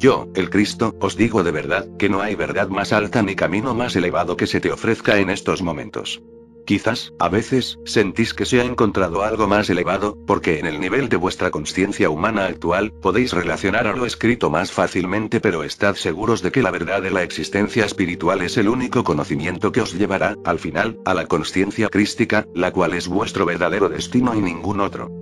Yo, el Cristo, os digo de verdad, que no hay verdad más alta ni camino más elevado que se te ofrezca en estos momentos. Quizás, a veces, sentís que se ha encontrado algo más elevado, porque en el nivel de vuestra conciencia humana actual, podéis relacionar a lo escrito más fácilmente, pero estad seguros de que la verdad de la existencia espiritual es el único conocimiento que os llevará, al final, a la conciencia crística, la cual es vuestro verdadero destino y ningún otro.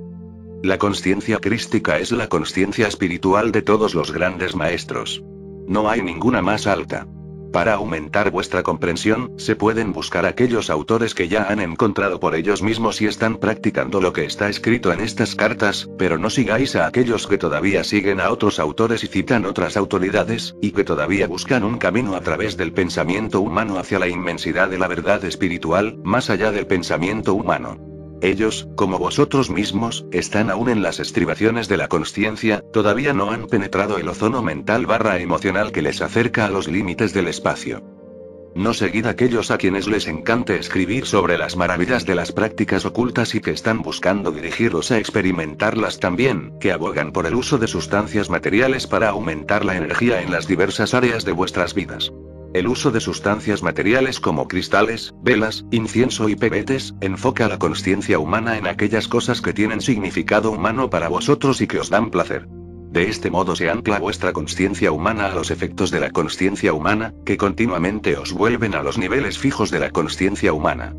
La conciencia crística es la conciencia espiritual de todos los grandes maestros. No hay ninguna más alta. Para aumentar vuestra comprensión, se pueden buscar aquellos autores que ya han encontrado por ellos mismos y están practicando lo que está escrito en estas cartas, pero no sigáis a aquellos que todavía siguen a otros autores y citan otras autoridades, y que todavía buscan un camino a través del pensamiento humano hacia la inmensidad de la verdad espiritual, más allá del pensamiento humano. Ellos, como vosotros mismos, están aún en las estribaciones de la conciencia, todavía no han penetrado el ozono mental barra emocional que les acerca a los límites del espacio. No seguid aquellos a quienes les encante escribir sobre las maravillas de las prácticas ocultas y que están buscando dirigirlos a experimentarlas también, que abogan por el uso de sustancias materiales para aumentar la energía en las diversas áreas de vuestras vidas. El uso de sustancias materiales como cristales, velas, incienso y pebetes, enfoca la conciencia humana en aquellas cosas que tienen significado humano para vosotros y que os dan placer. De este modo se ancla vuestra conciencia humana a los efectos de la conciencia humana, que continuamente os vuelven a los niveles fijos de la conciencia humana.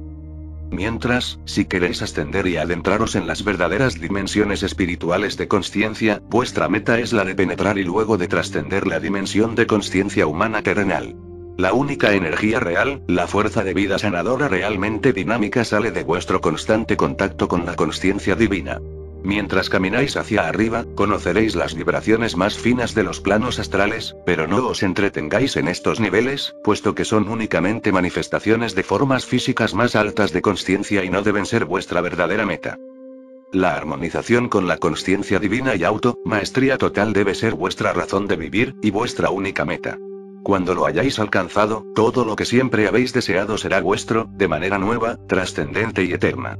Mientras, si queréis ascender y adentraros en las verdaderas dimensiones espirituales de conciencia, vuestra meta es la de penetrar y luego de trascender la dimensión de conciencia humana terrenal. La única energía real, la fuerza de vida sanadora realmente dinámica sale de vuestro constante contacto con la conciencia divina. Mientras camináis hacia arriba, conoceréis las vibraciones más finas de los planos astrales, pero no os entretengáis en estos niveles, puesto que son únicamente manifestaciones de formas físicas más altas de conciencia y no deben ser vuestra verdadera meta. La armonización con la conciencia divina y auto, maestría total debe ser vuestra razón de vivir, y vuestra única meta. Cuando lo hayáis alcanzado, todo lo que siempre habéis deseado será vuestro, de manera nueva, trascendente y eterna.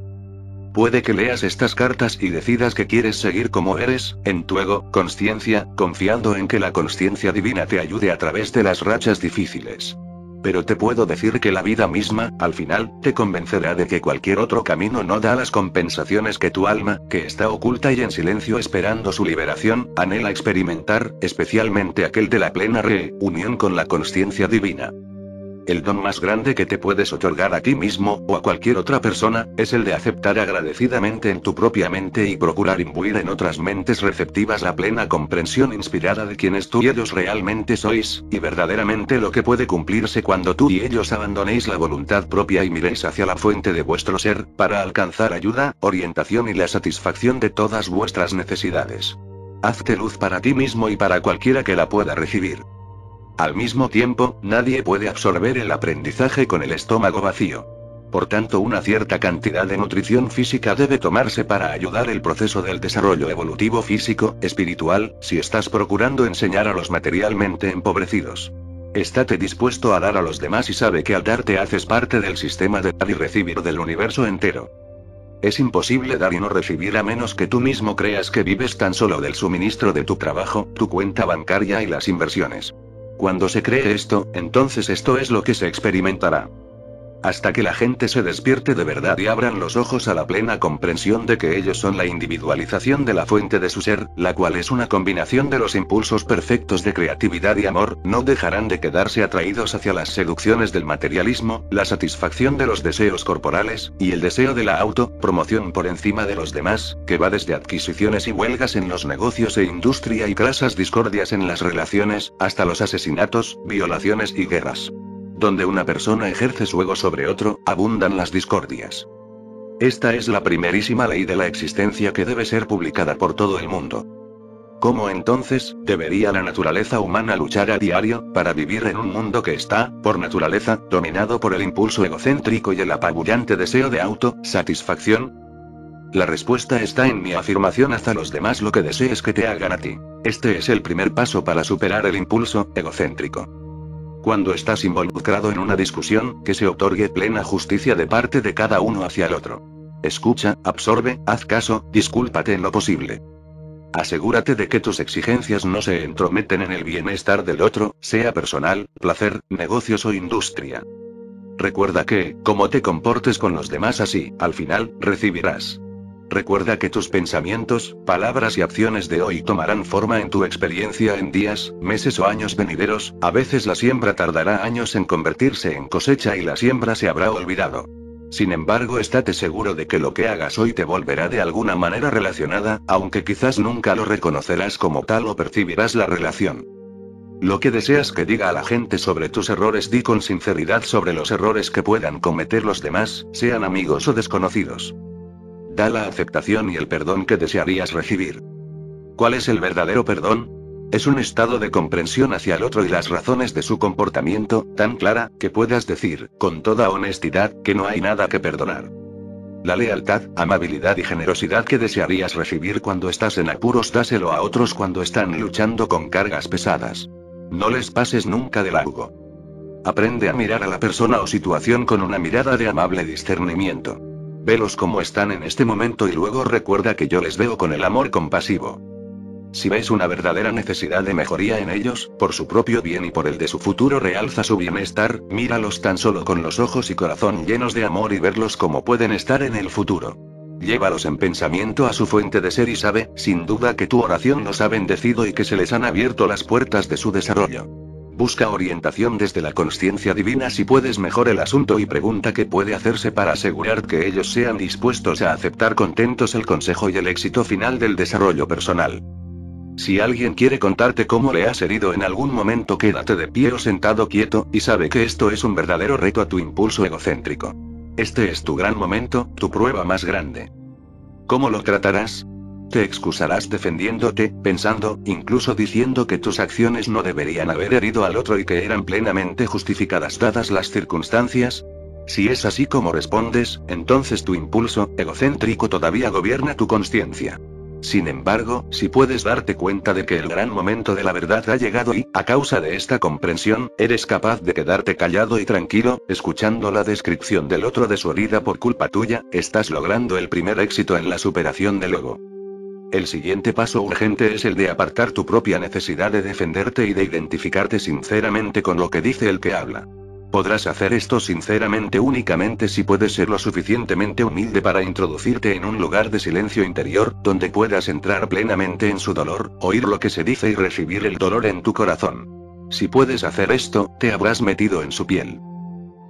Puede que leas estas cartas y decidas que quieres seguir como eres, en tu ego, conciencia, confiando en que la conciencia divina te ayude a través de las rachas difíciles. Pero te puedo decir que la vida misma, al final, te convencerá de que cualquier otro camino no da las compensaciones que tu alma, que está oculta y en silencio esperando su liberación, anhela experimentar, especialmente aquel de la plena reunión con la conciencia divina. El don más grande que te puedes otorgar a ti mismo, o a cualquier otra persona, es el de aceptar agradecidamente en tu propia mente y procurar imbuir en otras mentes receptivas la plena comprensión inspirada de quienes tú y ellos realmente sois, y verdaderamente lo que puede cumplirse cuando tú y ellos abandonéis la voluntad propia y miréis hacia la fuente de vuestro ser, para alcanzar ayuda, orientación y la satisfacción de todas vuestras necesidades. Hazte luz para ti mismo y para cualquiera que la pueda recibir. Al mismo tiempo, nadie puede absorber el aprendizaje con el estómago vacío. Por tanto, una cierta cantidad de nutrición física debe tomarse para ayudar el proceso del desarrollo evolutivo físico, espiritual, si estás procurando enseñar a los materialmente empobrecidos. Estate dispuesto a dar a los demás y sabe que al darte haces parte del sistema de dar y recibir del universo entero. Es imposible dar y no recibir a menos que tú mismo creas que vives tan solo del suministro de tu trabajo, tu cuenta bancaria y las inversiones. Cuando se cree esto, entonces esto es lo que se experimentará. Hasta que la gente se despierte de verdad y abran los ojos a la plena comprensión de que ellos son la individualización de la fuente de su ser, la cual es una combinación de los impulsos perfectos de creatividad y amor, no dejarán de quedarse atraídos hacia las seducciones del materialismo, la satisfacción de los deseos corporales, y el deseo de la auto-promoción por encima de los demás, que va desde adquisiciones y huelgas en los negocios e industria y crasas discordias en las relaciones, hasta los asesinatos, violaciones y guerras. Donde una persona ejerce su ego sobre otro, abundan las discordias. Esta es la primerísima ley de la existencia que debe ser publicada por todo el mundo. ¿Cómo entonces, debería la naturaleza humana luchar a diario, para vivir en un mundo que está, por naturaleza, dominado por el impulso egocéntrico y el apabullante deseo de auto-satisfacción? La respuesta está en mi afirmación hacia los demás lo que desees que te hagan a ti. Este es el primer paso para superar el impulso egocéntrico. Cuando estás involucrado en una discusión, que se otorgue plena justicia de parte de cada uno hacia el otro. Escucha, absorbe, haz caso, discúlpate en lo posible. Asegúrate de que tus exigencias no se entrometen en el bienestar del otro, sea personal, placer, negocios o industria. Recuerda que, como te comportes con los demás así, al final, recibirás. Recuerda que tus pensamientos, palabras y acciones de hoy tomarán forma en tu experiencia en días, meses o años venideros, a veces la siembra tardará años en convertirse en cosecha y la siembra se habrá olvidado. Sin embargo, estate seguro de que lo que hagas hoy te volverá de alguna manera relacionada, aunque quizás nunca lo reconocerás como tal o percibirás la relación. Lo que deseas que diga a la gente sobre tus errores, di con sinceridad sobre los errores que puedan cometer los demás, sean amigos o desconocidos. Da la aceptación y el perdón que desearías recibir. ¿Cuál es el verdadero perdón? Es un estado de comprensión hacia el otro y las razones de su comportamiento, tan clara, que puedas decir, con toda honestidad, que no hay nada que perdonar. La lealtad, amabilidad y generosidad que desearías recibir cuando estás en apuros, dáselo a otros cuando están luchando con cargas pesadas. No les pases nunca de largo. Aprende a mirar a la persona o situación con una mirada de amable discernimiento. Velos como están en este momento y luego recuerda que yo les veo con el amor compasivo. Si ves una verdadera necesidad de mejoría en ellos, por su propio bien y por el de su futuro realza su bienestar, míralos tan solo con los ojos y corazón llenos de amor y verlos como pueden estar en el futuro. Llévalos en pensamiento a su fuente de ser y sabe, sin duda, que tu oración los ha bendecido y que se les han abierto las puertas de su desarrollo. Busca orientación desde la conciencia divina si puedes mejor el asunto y pregunta qué puede hacerse para asegurar que ellos sean dispuestos a aceptar contentos el consejo y el éxito final del desarrollo personal. Si alguien quiere contarte cómo le has herido en algún momento, quédate de pie o sentado quieto, y sabe que esto es un verdadero reto a tu impulso egocéntrico. Este es tu gran momento, tu prueba más grande. ¿Cómo lo tratarás? Te excusarás defendiéndote, pensando, incluso diciendo que tus acciones no deberían haber herido al otro y que eran plenamente justificadas dadas las circunstancias. Si es así como respondes, entonces tu impulso egocéntrico todavía gobierna tu conciencia. Sin embargo, si puedes darte cuenta de que el gran momento de la verdad ha llegado y, a causa de esta comprensión, eres capaz de quedarte callado y tranquilo, escuchando la descripción del otro de su herida por culpa tuya, estás logrando el primer éxito en la superación del ego. El siguiente paso urgente es el de apartar tu propia necesidad de defenderte y de identificarte sinceramente con lo que dice el que habla. Podrás hacer esto sinceramente únicamente si puedes ser lo suficientemente humilde para introducirte en un lugar de silencio interior, donde puedas entrar plenamente en su dolor, oír lo que se dice y recibir el dolor en tu corazón. Si puedes hacer esto, te habrás metido en su piel.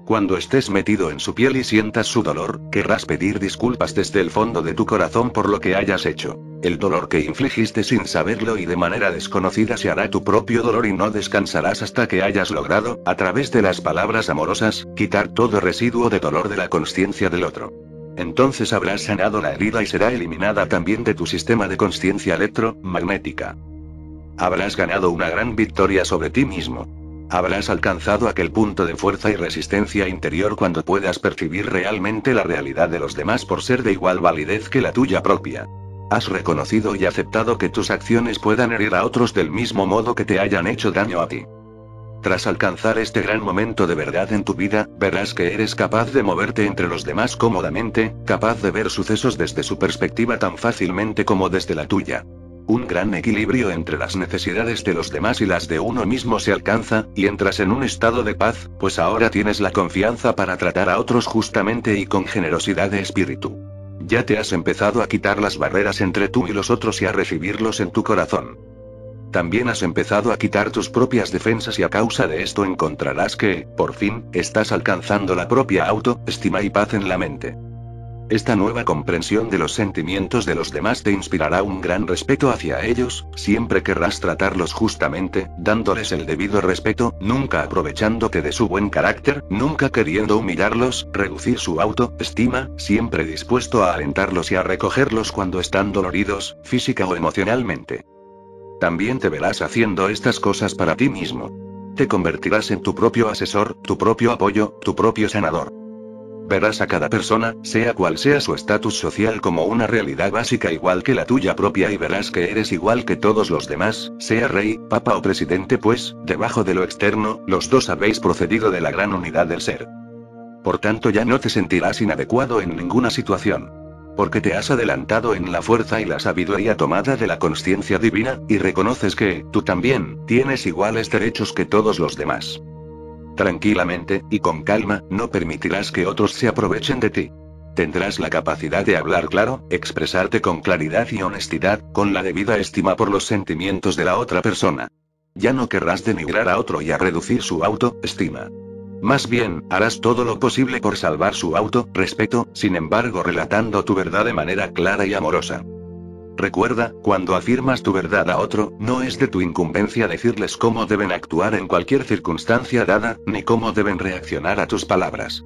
Cuando estés metido en su piel y sientas su dolor, querrás pedir disculpas desde el fondo de tu corazón por lo que hayas hecho. El dolor que infligiste sin saberlo y de manera desconocida se hará tu propio dolor y no descansarás hasta que hayas logrado, a través de las palabras amorosas, quitar todo residuo de dolor de la conciencia del otro. Entonces habrás sanado la herida y será eliminada también de tu sistema de conciencia electromagnética. Habrás ganado una gran victoria sobre ti mismo. Habrás alcanzado aquel punto de fuerza y resistencia interior cuando puedas percibir realmente la realidad de los demás por ser de igual validez que la tuya propia. Has reconocido y aceptado que tus acciones puedan herir a otros del mismo modo que te hayan hecho daño a ti. Tras alcanzar este gran momento de verdad en tu vida, verás que eres capaz de moverte entre los demás cómodamente, capaz de ver sucesos desde su perspectiva tan fácilmente como desde la tuya. Un gran equilibrio entre las necesidades de los demás y las de uno mismo se alcanza, y entras en un estado de paz, pues ahora tienes la confianza para tratar a otros justamente y con generosidad de espíritu. Ya te has empezado a quitar las barreras entre tú y los otros y a recibirlos en tu corazón. También has empezado a quitar tus propias defensas y a causa de esto encontrarás que, por fin, estás alcanzando la propia autoestima y paz en la mente. Esta nueva comprensión de los sentimientos de los demás te inspirará un gran respeto hacia ellos, siempre querrás tratarlos justamente, dándoles el debido respeto, nunca aprovechándote de su buen carácter, nunca queriendo humillarlos, reducir su autoestima, siempre dispuesto a alentarlos y a recogerlos cuando están doloridos, física o emocionalmente. También te verás haciendo estas cosas para ti mismo. Te convertirás en tu propio asesor, tu propio apoyo, tu propio sanador. Verás a cada persona, sea cual sea su estatus social como una realidad básica igual que la tuya propia y verás que eres igual que todos los demás, sea rey, papa o presidente pues, debajo de lo externo, los dos habéis procedido de la gran unidad del ser. Por tanto ya no te sentirás inadecuado en ninguna situación. Porque te has adelantado en la fuerza y la sabiduría tomada de la conciencia divina, y reconoces que, tú también, tienes iguales derechos que todos los demás. Tranquilamente, y con calma, no permitirás que otros se aprovechen de ti. Tendrás la capacidad de hablar claro, expresarte con claridad y honestidad, con la debida estima por los sentimientos de la otra persona. Ya no querrás denigrar a otro y a reducir su autoestima. Más bien, harás todo lo posible por salvar su auto, respeto, sin embargo relatando tu verdad de manera clara y amorosa. Recuerda, cuando afirmas tu verdad a otro, no es de tu incumbencia decirles cómo deben actuar en cualquier circunstancia dada, ni cómo deben reaccionar a tus palabras.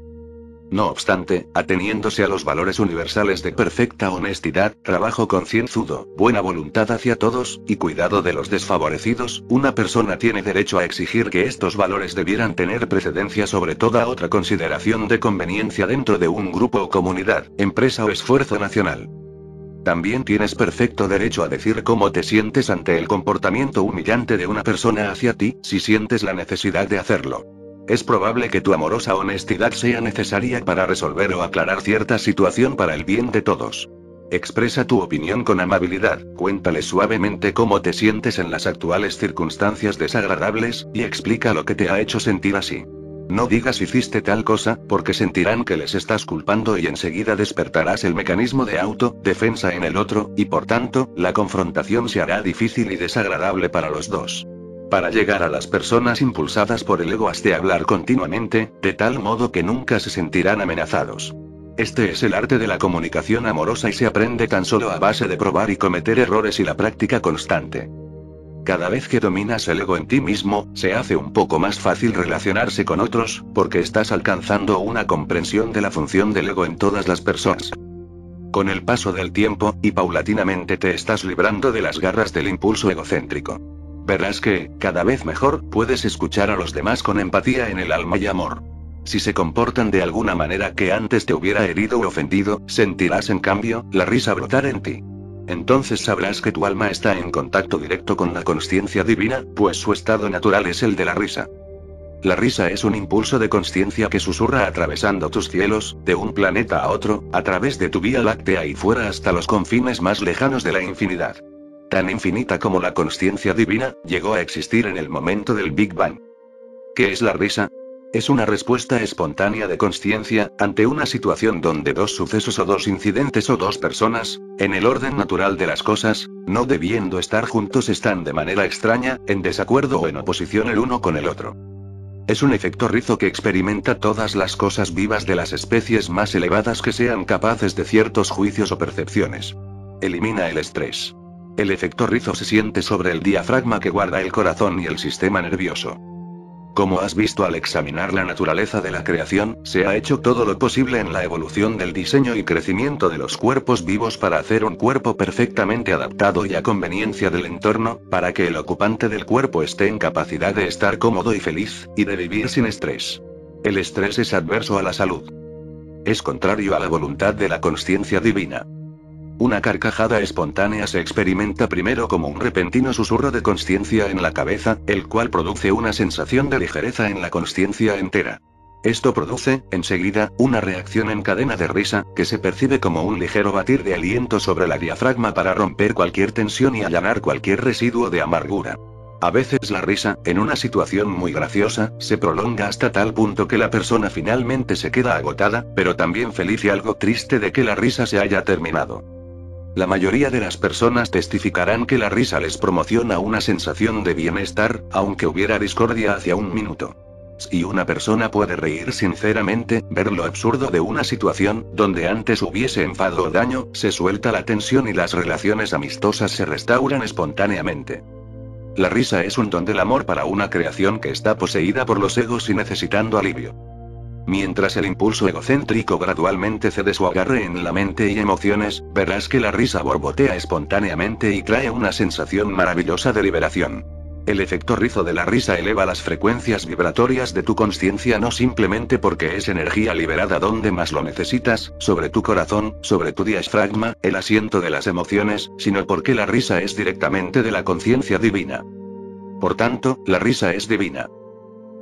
No obstante, ateniéndose a los valores universales de perfecta honestidad, trabajo concienzudo, buena voluntad hacia todos, y cuidado de los desfavorecidos, una persona tiene derecho a exigir que estos valores debieran tener precedencia sobre toda otra consideración de conveniencia dentro de un grupo o comunidad, empresa o esfuerzo nacional. También tienes perfecto derecho a decir cómo te sientes ante el comportamiento humillante de una persona hacia ti, si sientes la necesidad de hacerlo. Es probable que tu amorosa honestidad sea necesaria para resolver o aclarar cierta situación para el bien de todos. Expresa tu opinión con amabilidad, cuéntale suavemente cómo te sientes en las actuales circunstancias desagradables, y explica lo que te ha hecho sentir así. No digas hiciste tal cosa, porque sentirán que les estás culpando y enseguida despertarás el mecanismo de autodefensa en el otro, y por tanto, la confrontación se hará difícil y desagradable para los dos. Para llegar a las personas impulsadas por el ego has de hablar continuamente, de tal modo que nunca se sentirán amenazados. Este es el arte de la comunicación amorosa y se aprende tan solo a base de probar y cometer errores y la práctica constante. Cada vez que dominas el ego en ti mismo, se hace un poco más fácil relacionarse con otros, porque estás alcanzando una comprensión de la función del ego en todas las personas. Con el paso del tiempo, y paulatinamente te estás librando de las garras del impulso egocéntrico. Verás que, cada vez mejor, puedes escuchar a los demás con empatía en el alma y amor. Si se comportan de alguna manera que antes te hubiera herido u ofendido, sentirás en cambio, la risa brotar en ti. Entonces sabrás que tu alma está en contacto directo con la conciencia divina, pues su estado natural es el de la risa. La risa es un impulso de conciencia que susurra atravesando tus cielos, de un planeta a otro, a través de tu vía láctea y fuera hasta los confines más lejanos de la infinidad. Tan infinita como la conciencia divina, llegó a existir en el momento del Big Bang. ¿Qué es la risa? Es una respuesta espontánea de conciencia, ante una situación donde dos sucesos o dos incidentes o dos personas, en el orden natural de las cosas, no debiendo estar juntos están de manera extraña, en desacuerdo o en oposición el uno con el otro. Es un efecto rizo que experimenta todas las cosas vivas de las especies más elevadas que sean capaces de ciertos juicios o percepciones. Elimina el estrés. El efecto rizo se siente sobre el diafragma que guarda el corazón y el sistema nervioso. Como has visto al examinar la naturaleza de la creación, se ha hecho todo lo posible en la evolución del diseño y crecimiento de los cuerpos vivos para hacer un cuerpo perfectamente adaptado y a conveniencia del entorno, para que el ocupante del cuerpo esté en capacidad de estar cómodo y feliz, y de vivir sin estrés. El estrés es adverso a la salud. Es contrario a la voluntad de la conciencia divina. Una carcajada espontánea se experimenta primero como un repentino susurro de conciencia en la cabeza, el cual produce una sensación de ligereza en la conciencia entera. Esto produce, enseguida, una reacción en cadena de risa, que se percibe como un ligero batir de aliento sobre la diafragma para romper cualquier tensión y allanar cualquier residuo de amargura. A veces la risa, en una situación muy graciosa, se prolonga hasta tal punto que la persona finalmente se queda agotada, pero también feliz y algo triste de que la risa se haya terminado. La mayoría de las personas testificarán que la risa les promociona una sensación de bienestar, aunque hubiera discordia hacia un minuto. Si una persona puede reír sinceramente, ver lo absurdo de una situación, donde antes hubiese enfado o daño, se suelta la tensión y las relaciones amistosas se restauran espontáneamente. La risa es un don del amor para una creación que está poseída por los egos y necesitando alivio. Mientras el impulso egocéntrico gradualmente cede su agarre en la mente y emociones, verás que la risa borbotea espontáneamente y trae una sensación maravillosa de liberación. El efecto rizo de la risa eleva las frecuencias vibratorias de tu conciencia no simplemente porque es energía liberada donde más lo necesitas, sobre tu corazón, sobre tu diafragma, el asiento de las emociones, sino porque la risa es directamente de la conciencia divina. Por tanto, la risa es divina.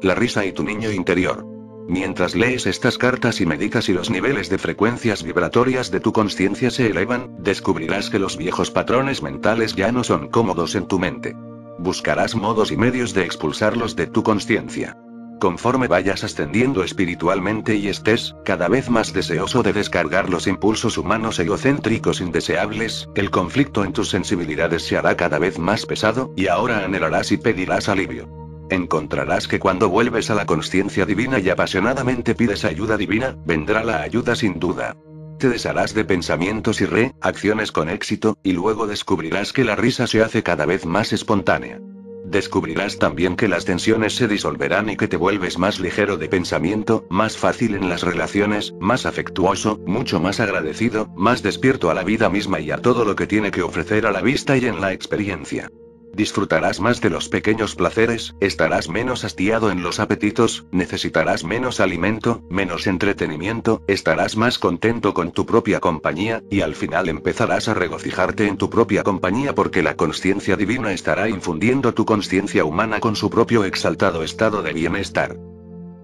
La risa y tu niño interior. Mientras lees estas cartas y meditas y los niveles de frecuencias vibratorias de tu conciencia se elevan, descubrirás que los viejos patrones mentales ya no son cómodos en tu mente. Buscarás modos y medios de expulsarlos de tu conciencia. Conforme vayas ascendiendo espiritualmente y estés, cada vez más deseoso de descargar los impulsos humanos egocéntricos indeseables, el conflicto en tus sensibilidades se hará cada vez más pesado, y ahora anhelarás y pedirás alivio encontrarás que cuando vuelves a la conciencia divina y apasionadamente pides ayuda divina, vendrá la ayuda sin duda. Te desharás de pensamientos y reacciones con éxito, y luego descubrirás que la risa se hace cada vez más espontánea. Descubrirás también que las tensiones se disolverán y que te vuelves más ligero de pensamiento, más fácil en las relaciones, más afectuoso, mucho más agradecido, más despierto a la vida misma y a todo lo que tiene que ofrecer a la vista y en la experiencia. Disfrutarás más de los pequeños placeres, estarás menos hastiado en los apetitos, necesitarás menos alimento, menos entretenimiento, estarás más contento con tu propia compañía, y al final empezarás a regocijarte en tu propia compañía porque la conciencia divina estará infundiendo tu conciencia humana con su propio exaltado estado de bienestar.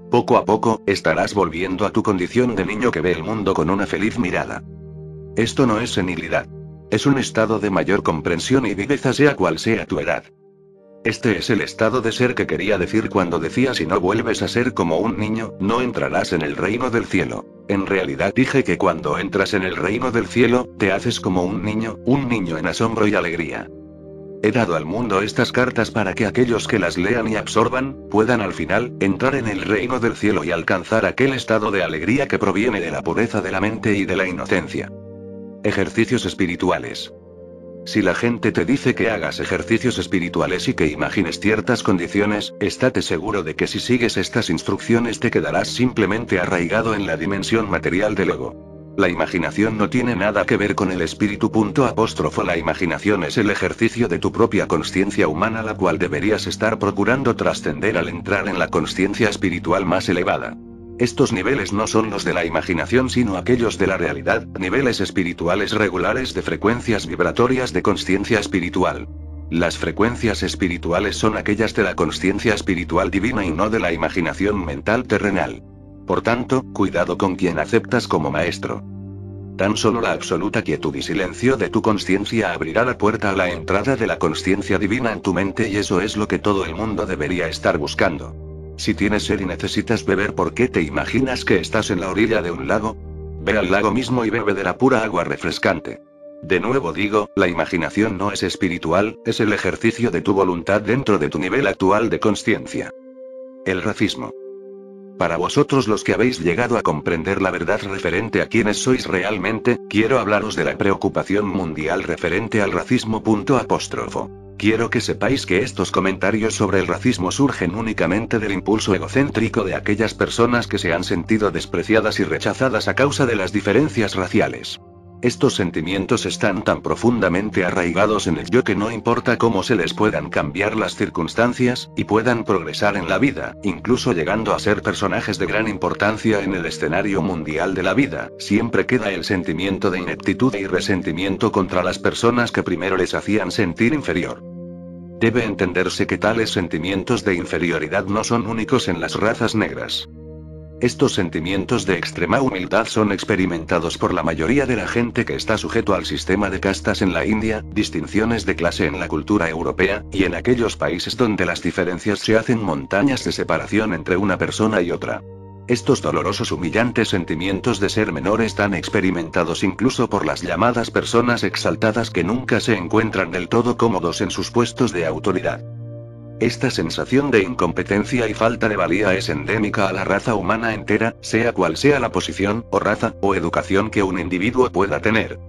Poco a poco, estarás volviendo a tu condición de niño que ve el mundo con una feliz mirada. Esto no es senilidad. Es un estado de mayor comprensión y viveza sea cual sea tu edad. Este es el estado de ser que quería decir cuando decía si no vuelves a ser como un niño, no entrarás en el reino del cielo. En realidad dije que cuando entras en el reino del cielo, te haces como un niño, un niño en asombro y alegría. He dado al mundo estas cartas para que aquellos que las lean y absorban, puedan al final, entrar en el reino del cielo y alcanzar aquel estado de alegría que proviene de la pureza de la mente y de la inocencia. Ejercicios espirituales. Si la gente te dice que hagas ejercicios espirituales y que imagines ciertas condiciones, estate seguro de que si sigues estas instrucciones te quedarás simplemente arraigado en la dimensión material del ego. La imaginación no tiene nada que ver con el espíritu. Apóstrofo. La imaginación es el ejercicio de tu propia conciencia humana, la cual deberías estar procurando trascender al entrar en la conciencia espiritual más elevada. Estos niveles no son los de la imaginación sino aquellos de la realidad, niveles espirituales regulares de frecuencias vibratorias de conciencia espiritual. Las frecuencias espirituales son aquellas de la conciencia espiritual divina y no de la imaginación mental terrenal. Por tanto, cuidado con quien aceptas como maestro. Tan solo la absoluta quietud y silencio de tu conciencia abrirá la puerta a la entrada de la conciencia divina en tu mente y eso es lo que todo el mundo debería estar buscando. Si tienes sed y necesitas beber, ¿por qué te imaginas que estás en la orilla de un lago? Ve al lago mismo y bebe de la pura agua refrescante. De nuevo digo, la imaginación no es espiritual, es el ejercicio de tu voluntad dentro de tu nivel actual de conciencia. el racismo. Para vosotros los que habéis llegado a comprender la verdad referente a quiénes sois realmente, quiero hablaros de la preocupación mundial referente al racismo. Apóstrofo. Quiero que sepáis que estos comentarios sobre el racismo surgen únicamente del impulso egocéntrico de aquellas personas que se han sentido despreciadas y rechazadas a causa de las diferencias raciales. Estos sentimientos están tan profundamente arraigados en el yo que no importa cómo se les puedan cambiar las circunstancias, y puedan progresar en la vida, incluso llegando a ser personajes de gran importancia en el escenario mundial de la vida, siempre queda el sentimiento de ineptitud y resentimiento contra las personas que primero les hacían sentir inferior. Debe entenderse que tales sentimientos de inferioridad no son únicos en las razas negras. Estos sentimientos de extrema humildad son experimentados por la mayoría de la gente que está sujeto al sistema de castas en la India, distinciones de clase en la cultura europea, y en aquellos países donde las diferencias se hacen montañas de separación entre una persona y otra. Estos dolorosos humillantes sentimientos de ser menor están experimentados incluso por las llamadas personas exaltadas que nunca se encuentran del todo cómodos en sus puestos de autoridad. Esta sensación de incompetencia y falta de valía es endémica a la raza humana entera, sea cual sea la posición, o raza, o educación que un individuo pueda tener.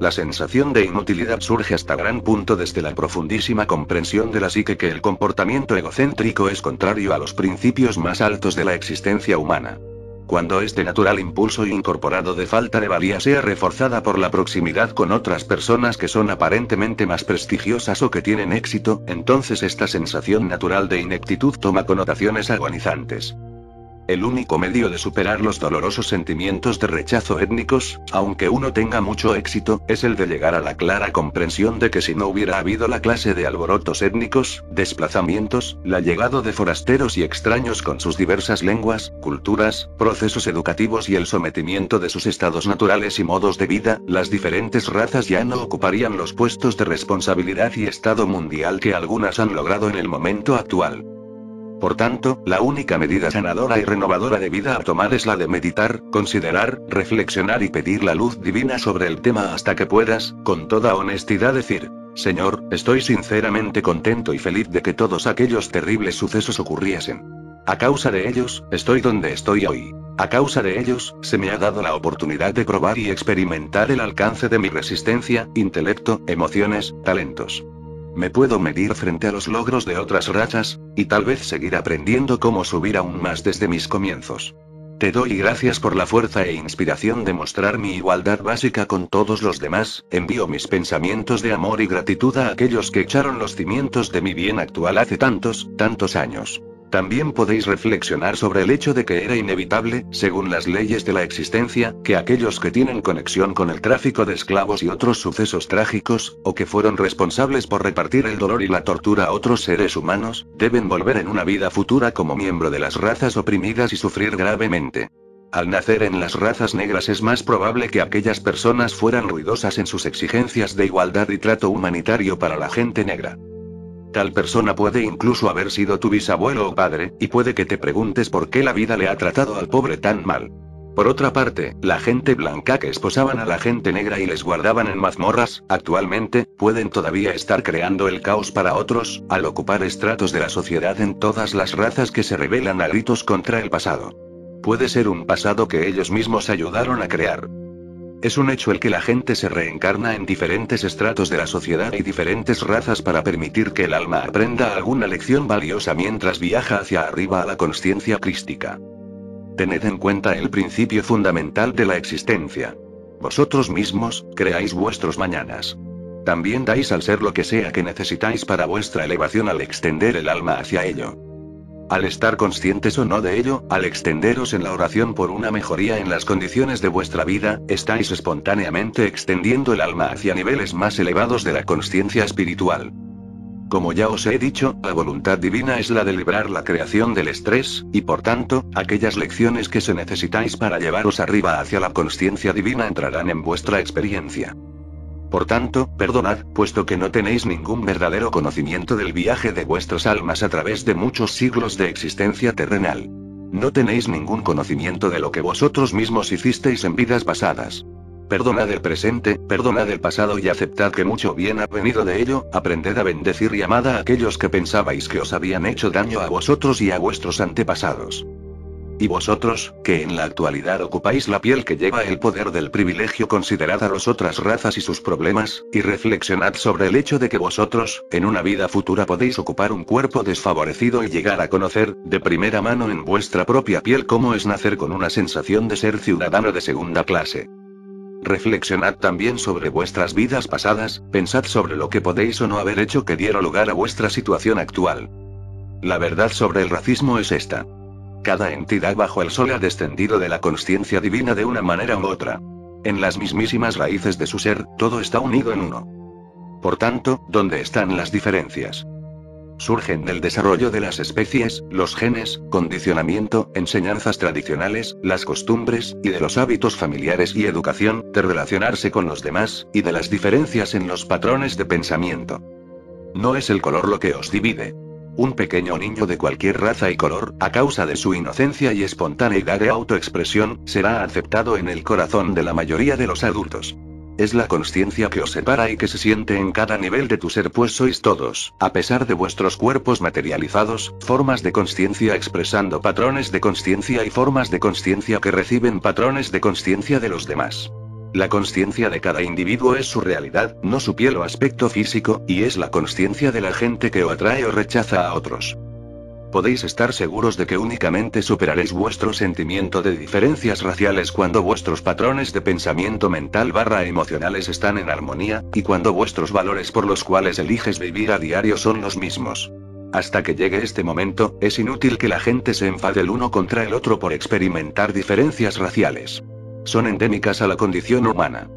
La sensación de inutilidad surge hasta gran punto desde la profundísima comprensión de la psique que el comportamiento egocéntrico es contrario a los principios más altos de la existencia humana. Cuando este natural impulso incorporado de falta de valía sea reforzada por la proximidad con otras personas que son aparentemente más prestigiosas o que tienen éxito, entonces esta sensación natural de ineptitud toma connotaciones agonizantes. El único medio de superar los dolorosos sentimientos de rechazo étnicos, aunque uno tenga mucho éxito, es el de llegar a la clara comprensión de que si no hubiera habido la clase de alborotos étnicos, desplazamientos, la llegada de forasteros y extraños con sus diversas lenguas, culturas, procesos educativos y el sometimiento de sus estados naturales y modos de vida, las diferentes razas ya no ocuparían los puestos de responsabilidad y estado mundial que algunas han logrado en el momento actual. Por tanto, la única medida sanadora y renovadora de vida a tomar es la de meditar, considerar, reflexionar y pedir la luz divina sobre el tema hasta que puedas, con toda honestidad decir, Señor, estoy sinceramente contento y feliz de que todos aquellos terribles sucesos ocurriesen. A causa de ellos, estoy donde estoy hoy. A causa de ellos, se me ha dado la oportunidad de probar y experimentar el alcance de mi resistencia, intelecto, emociones, talentos. Me puedo medir frente a los logros de otras rachas, y tal vez seguir aprendiendo cómo subir aún más desde mis comienzos. Te doy gracias por la fuerza e inspiración de mostrar mi igualdad básica con todos los demás, envío mis pensamientos de amor y gratitud a aquellos que echaron los cimientos de mi bien actual hace tantos, tantos años. También podéis reflexionar sobre el hecho de que era inevitable, según las leyes de la existencia, que aquellos que tienen conexión con el tráfico de esclavos y otros sucesos trágicos, o que fueron responsables por repartir el dolor y la tortura a otros seres humanos, deben volver en una vida futura como miembro de las razas oprimidas y sufrir gravemente. Al nacer en las razas negras es más probable que aquellas personas fueran ruidosas en sus exigencias de igualdad y trato humanitario para la gente negra. Tal persona puede incluso haber sido tu bisabuelo o padre, y puede que te preguntes por qué la vida le ha tratado al pobre tan mal. Por otra parte, la gente blanca que esposaban a la gente negra y les guardaban en mazmorras, actualmente, pueden todavía estar creando el caos para otros, al ocupar estratos de la sociedad en todas las razas que se rebelan a gritos contra el pasado. Puede ser un pasado que ellos mismos ayudaron a crear. Es un hecho el que la gente se reencarna en diferentes estratos de la sociedad y diferentes razas para permitir que el alma aprenda alguna lección valiosa mientras viaja hacia arriba a la conciencia crística. Tened en cuenta el principio fundamental de la existencia. Vosotros mismos, creáis vuestros mañanas. También dais al ser lo que sea que necesitáis para vuestra elevación al extender el alma hacia ello. Al estar conscientes o no de ello, al extenderos en la oración por una mejoría en las condiciones de vuestra vida, estáis espontáneamente extendiendo el alma hacia niveles más elevados de la conciencia espiritual. Como ya os he dicho, la voluntad divina es la de librar la creación del estrés, y por tanto, aquellas lecciones que se necesitáis para llevaros arriba hacia la conciencia divina entrarán en vuestra experiencia. Por tanto, perdonad, puesto que no tenéis ningún verdadero conocimiento del viaje de vuestras almas a través de muchos siglos de existencia terrenal. No tenéis ningún conocimiento de lo que vosotros mismos hicisteis en vidas pasadas. Perdonad el presente, perdonad el pasado y aceptad que mucho bien ha venido de ello, aprended a bendecir y amad a aquellos que pensabais que os habían hecho daño a vosotros y a vuestros antepasados. Y vosotros, que en la actualidad ocupáis la piel que lleva el poder del privilegio, considerad a las otras razas y sus problemas, y reflexionad sobre el hecho de que vosotros, en una vida futura podéis ocupar un cuerpo desfavorecido y llegar a conocer, de primera mano en vuestra propia piel cómo es nacer con una sensación de ser ciudadano de segunda clase. Reflexionad también sobre vuestras vidas pasadas, pensad sobre lo que podéis o no haber hecho que diera lugar a vuestra situación actual. La verdad sobre el racismo es esta. Cada entidad bajo el sol ha descendido de la conciencia divina de una manera u otra. En las mismísimas raíces de su ser, todo está unido en uno. Por tanto, ¿dónde están las diferencias? Surgen del desarrollo de las especies, los genes, condicionamiento, enseñanzas tradicionales, las costumbres, y de los hábitos familiares y educación, de relacionarse con los demás, y de las diferencias en los patrones de pensamiento. No es el color lo que os divide. Un pequeño niño de cualquier raza y color, a causa de su inocencia y espontaneidad de autoexpresión, será aceptado en el corazón de la mayoría de los adultos. Es la conciencia que os separa y que se siente en cada nivel de tu ser, pues sois todos, a pesar de vuestros cuerpos materializados, formas de conciencia expresando patrones de conciencia y formas de conciencia que reciben patrones de conciencia de los demás. La conciencia de cada individuo es su realidad, no su piel o aspecto físico, y es la conciencia de la gente que o atrae o rechaza a otros. Podéis estar seguros de que únicamente superaréis vuestro sentimiento de diferencias raciales cuando vuestros patrones de pensamiento mental barra emocionales están en armonía, y cuando vuestros valores por los cuales eliges vivir a diario son los mismos. Hasta que llegue este momento, es inútil que la gente se enfade el uno contra el otro por experimentar diferencias raciales son endémicas a la condición humana.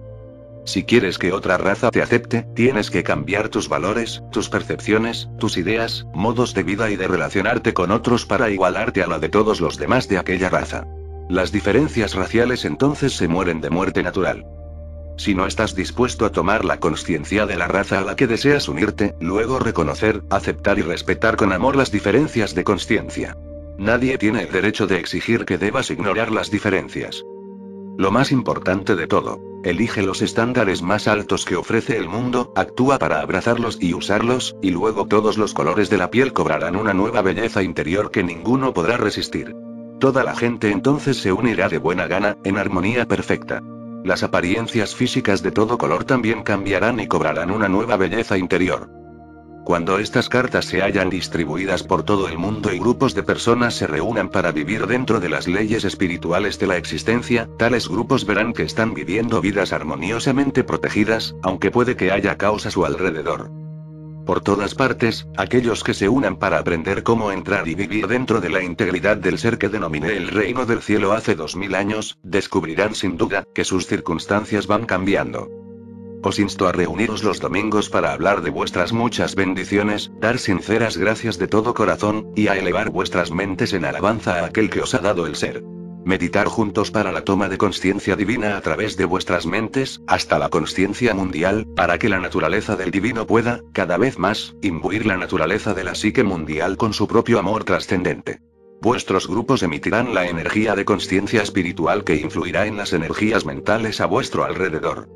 Si quieres que otra raza te acepte, tienes que cambiar tus valores, tus percepciones, tus ideas, modos de vida y de relacionarte con otros para igualarte a la de todos los demás de aquella raza. Las diferencias raciales entonces se mueren de muerte natural. Si no estás dispuesto a tomar la conciencia de la raza a la que deseas unirte, luego reconocer, aceptar y respetar con amor las diferencias de conciencia. Nadie tiene el derecho de exigir que debas ignorar las diferencias. Lo más importante de todo, elige los estándares más altos que ofrece el mundo, actúa para abrazarlos y usarlos, y luego todos los colores de la piel cobrarán una nueva belleza interior que ninguno podrá resistir. Toda la gente entonces se unirá de buena gana, en armonía perfecta. Las apariencias físicas de todo color también cambiarán y cobrarán una nueva belleza interior. Cuando estas cartas se hayan distribuidas por todo el mundo y grupos de personas se reúnan para vivir dentro de las leyes espirituales de la existencia, tales grupos verán que están viviendo vidas armoniosamente protegidas, aunque puede que haya caos a su alrededor. Por todas partes, aquellos que se unan para aprender cómo entrar y vivir dentro de la integridad del ser que denominé el reino del cielo hace dos mil años, descubrirán sin duda, que sus circunstancias van cambiando. Os insto a reuniros los domingos para hablar de vuestras muchas bendiciones, dar sinceras gracias de todo corazón, y a elevar vuestras mentes en alabanza a aquel que os ha dado el ser. Meditar juntos para la toma de conciencia divina a través de vuestras mentes, hasta la conciencia mundial, para que la naturaleza del divino pueda, cada vez más, imbuir la naturaleza de la psique mundial con su propio amor trascendente. Vuestros grupos emitirán la energía de conciencia espiritual que influirá en las energías mentales a vuestro alrededor.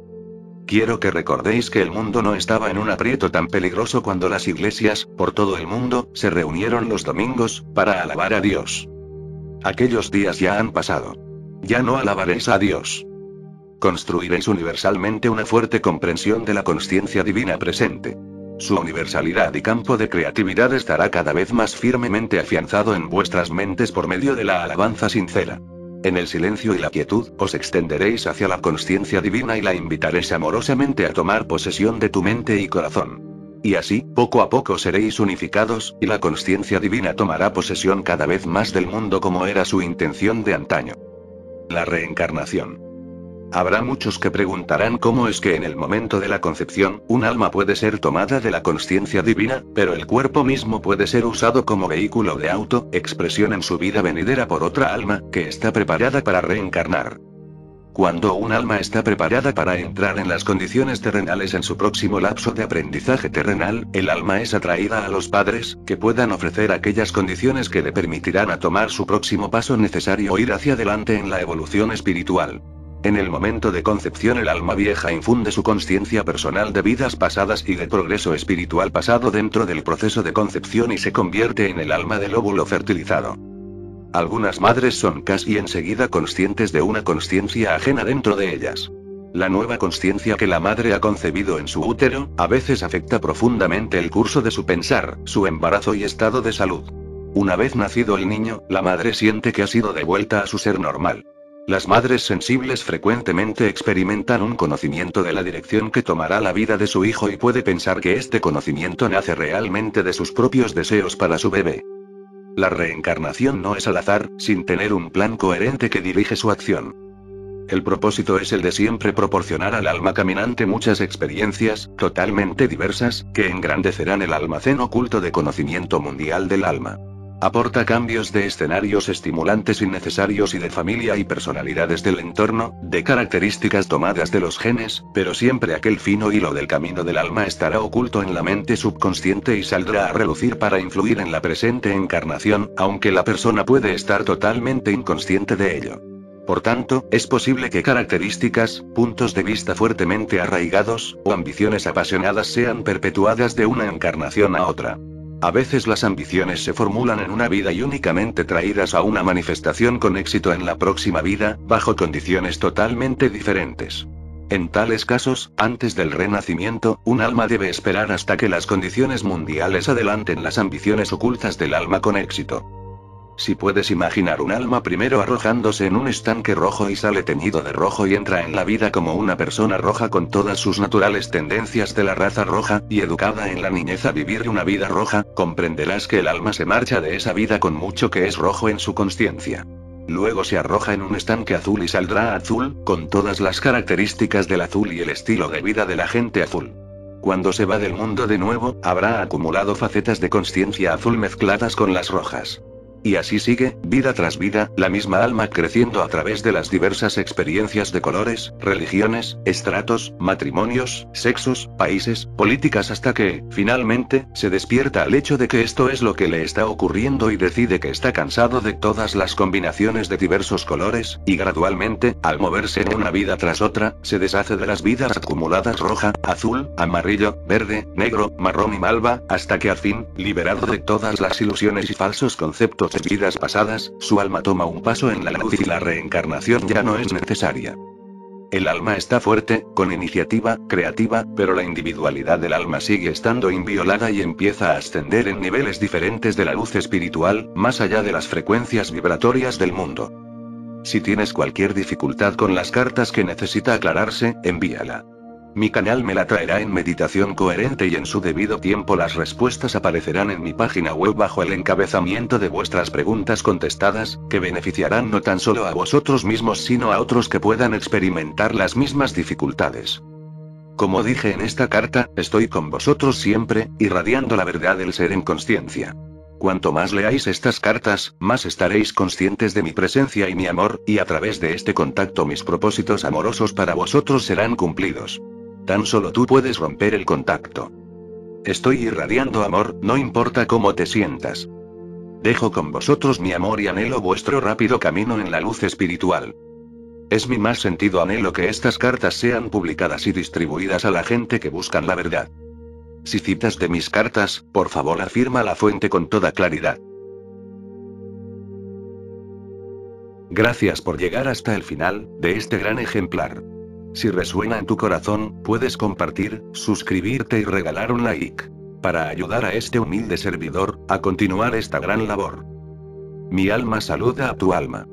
Quiero que recordéis que el mundo no estaba en un aprieto tan peligroso cuando las iglesias, por todo el mundo, se reunieron los domingos, para alabar a Dios. Aquellos días ya han pasado. Ya no alabaréis a Dios. Construiréis universalmente una fuerte comprensión de la conciencia divina presente. Su universalidad y campo de creatividad estará cada vez más firmemente afianzado en vuestras mentes por medio de la alabanza sincera. En el silencio y la quietud, os extenderéis hacia la conciencia divina y la invitaréis amorosamente a tomar posesión de tu mente y corazón. Y así, poco a poco seréis unificados, y la conciencia divina tomará posesión cada vez más del mundo como era su intención de antaño. La reencarnación. Habrá muchos que preguntarán cómo es que en el momento de la concepción, un alma puede ser tomada de la conciencia divina, pero el cuerpo mismo puede ser usado como vehículo de auto, expresión en su vida venidera por otra alma, que está preparada para reencarnar. Cuando un alma está preparada para entrar en las condiciones terrenales en su próximo lapso de aprendizaje terrenal, el alma es atraída a los padres, que puedan ofrecer aquellas condiciones que le permitirán a tomar su próximo paso necesario ir hacia adelante en la evolución espiritual. En el momento de concepción el alma vieja infunde su conciencia personal de vidas pasadas y de progreso espiritual pasado dentro del proceso de concepción y se convierte en el alma del óvulo fertilizado. Algunas madres son casi enseguida conscientes de una conciencia ajena dentro de ellas. La nueva conciencia que la madre ha concebido en su útero, a veces afecta profundamente el curso de su pensar, su embarazo y estado de salud. Una vez nacido el niño, la madre siente que ha sido devuelta a su ser normal. Las madres sensibles frecuentemente experimentan un conocimiento de la dirección que tomará la vida de su hijo y puede pensar que este conocimiento nace realmente de sus propios deseos para su bebé. La reencarnación no es al azar, sin tener un plan coherente que dirige su acción. El propósito es el de siempre proporcionar al alma caminante muchas experiencias, totalmente diversas, que engrandecerán el almacén oculto de conocimiento mundial del alma. Aporta cambios de escenarios estimulantes y necesarios y de familia y personalidades del entorno, de características tomadas de los genes, pero siempre aquel fino hilo del camino del alma estará oculto en la mente subconsciente y saldrá a relucir para influir en la presente encarnación, aunque la persona puede estar totalmente inconsciente de ello. Por tanto, es posible que características, puntos de vista fuertemente arraigados, o ambiciones apasionadas sean perpetuadas de una encarnación a otra. A veces las ambiciones se formulan en una vida y únicamente traídas a una manifestación con éxito en la próxima vida, bajo condiciones totalmente diferentes. En tales casos, antes del renacimiento, un alma debe esperar hasta que las condiciones mundiales adelanten las ambiciones ocultas del alma con éxito. Si puedes imaginar un alma primero arrojándose en un estanque rojo y sale teñido de rojo y entra en la vida como una persona roja con todas sus naturales tendencias de la raza roja, y educada en la niñez a vivir una vida roja, comprenderás que el alma se marcha de esa vida con mucho que es rojo en su conciencia. Luego se arroja en un estanque azul y saldrá azul, con todas las características del azul y el estilo de vida de la gente azul. Cuando se va del mundo de nuevo, habrá acumulado facetas de conciencia azul mezcladas con las rojas. Y así sigue, vida tras vida, la misma alma creciendo a través de las diversas experiencias de colores, religiones, estratos, matrimonios, sexos, países, políticas hasta que, finalmente, se despierta al hecho de que esto es lo que le está ocurriendo y decide que está cansado de todas las combinaciones de diversos colores, y gradualmente, al moverse en una vida tras otra, se deshace de las vidas acumuladas roja, azul, amarillo, verde, negro, marrón y malva, hasta que al fin, liberado de todas las ilusiones y falsos conceptos vidas pasadas, su alma toma un paso en la luz y la reencarnación ya no es necesaria. El alma está fuerte, con iniciativa, creativa, pero la individualidad del alma sigue estando inviolada y empieza a ascender en niveles diferentes de la luz espiritual, más allá de las frecuencias vibratorias del mundo. Si tienes cualquier dificultad con las cartas que necesita aclararse, envíala. Mi canal me la traerá en meditación coherente y en su debido tiempo las respuestas aparecerán en mi página web bajo el encabezamiento de vuestras preguntas contestadas, que beneficiarán no tan solo a vosotros mismos sino a otros que puedan experimentar las mismas dificultades. Como dije en esta carta, estoy con vosotros siempre, irradiando la verdad del ser en conciencia. Cuanto más leáis estas cartas, más estaréis conscientes de mi presencia y mi amor, y a través de este contacto mis propósitos amorosos para vosotros serán cumplidos. Tan solo tú puedes romper el contacto. Estoy irradiando amor, no importa cómo te sientas. Dejo con vosotros mi amor y anhelo vuestro rápido camino en la luz espiritual. Es mi más sentido anhelo que estas cartas sean publicadas y distribuidas a la gente que buscan la verdad. Si citas de mis cartas, por favor afirma la fuente con toda claridad. Gracias por llegar hasta el final de este gran ejemplar. Si resuena en tu corazón, puedes compartir, suscribirte y regalar un like. Para ayudar a este humilde servidor, a continuar esta gran labor. Mi alma saluda a tu alma.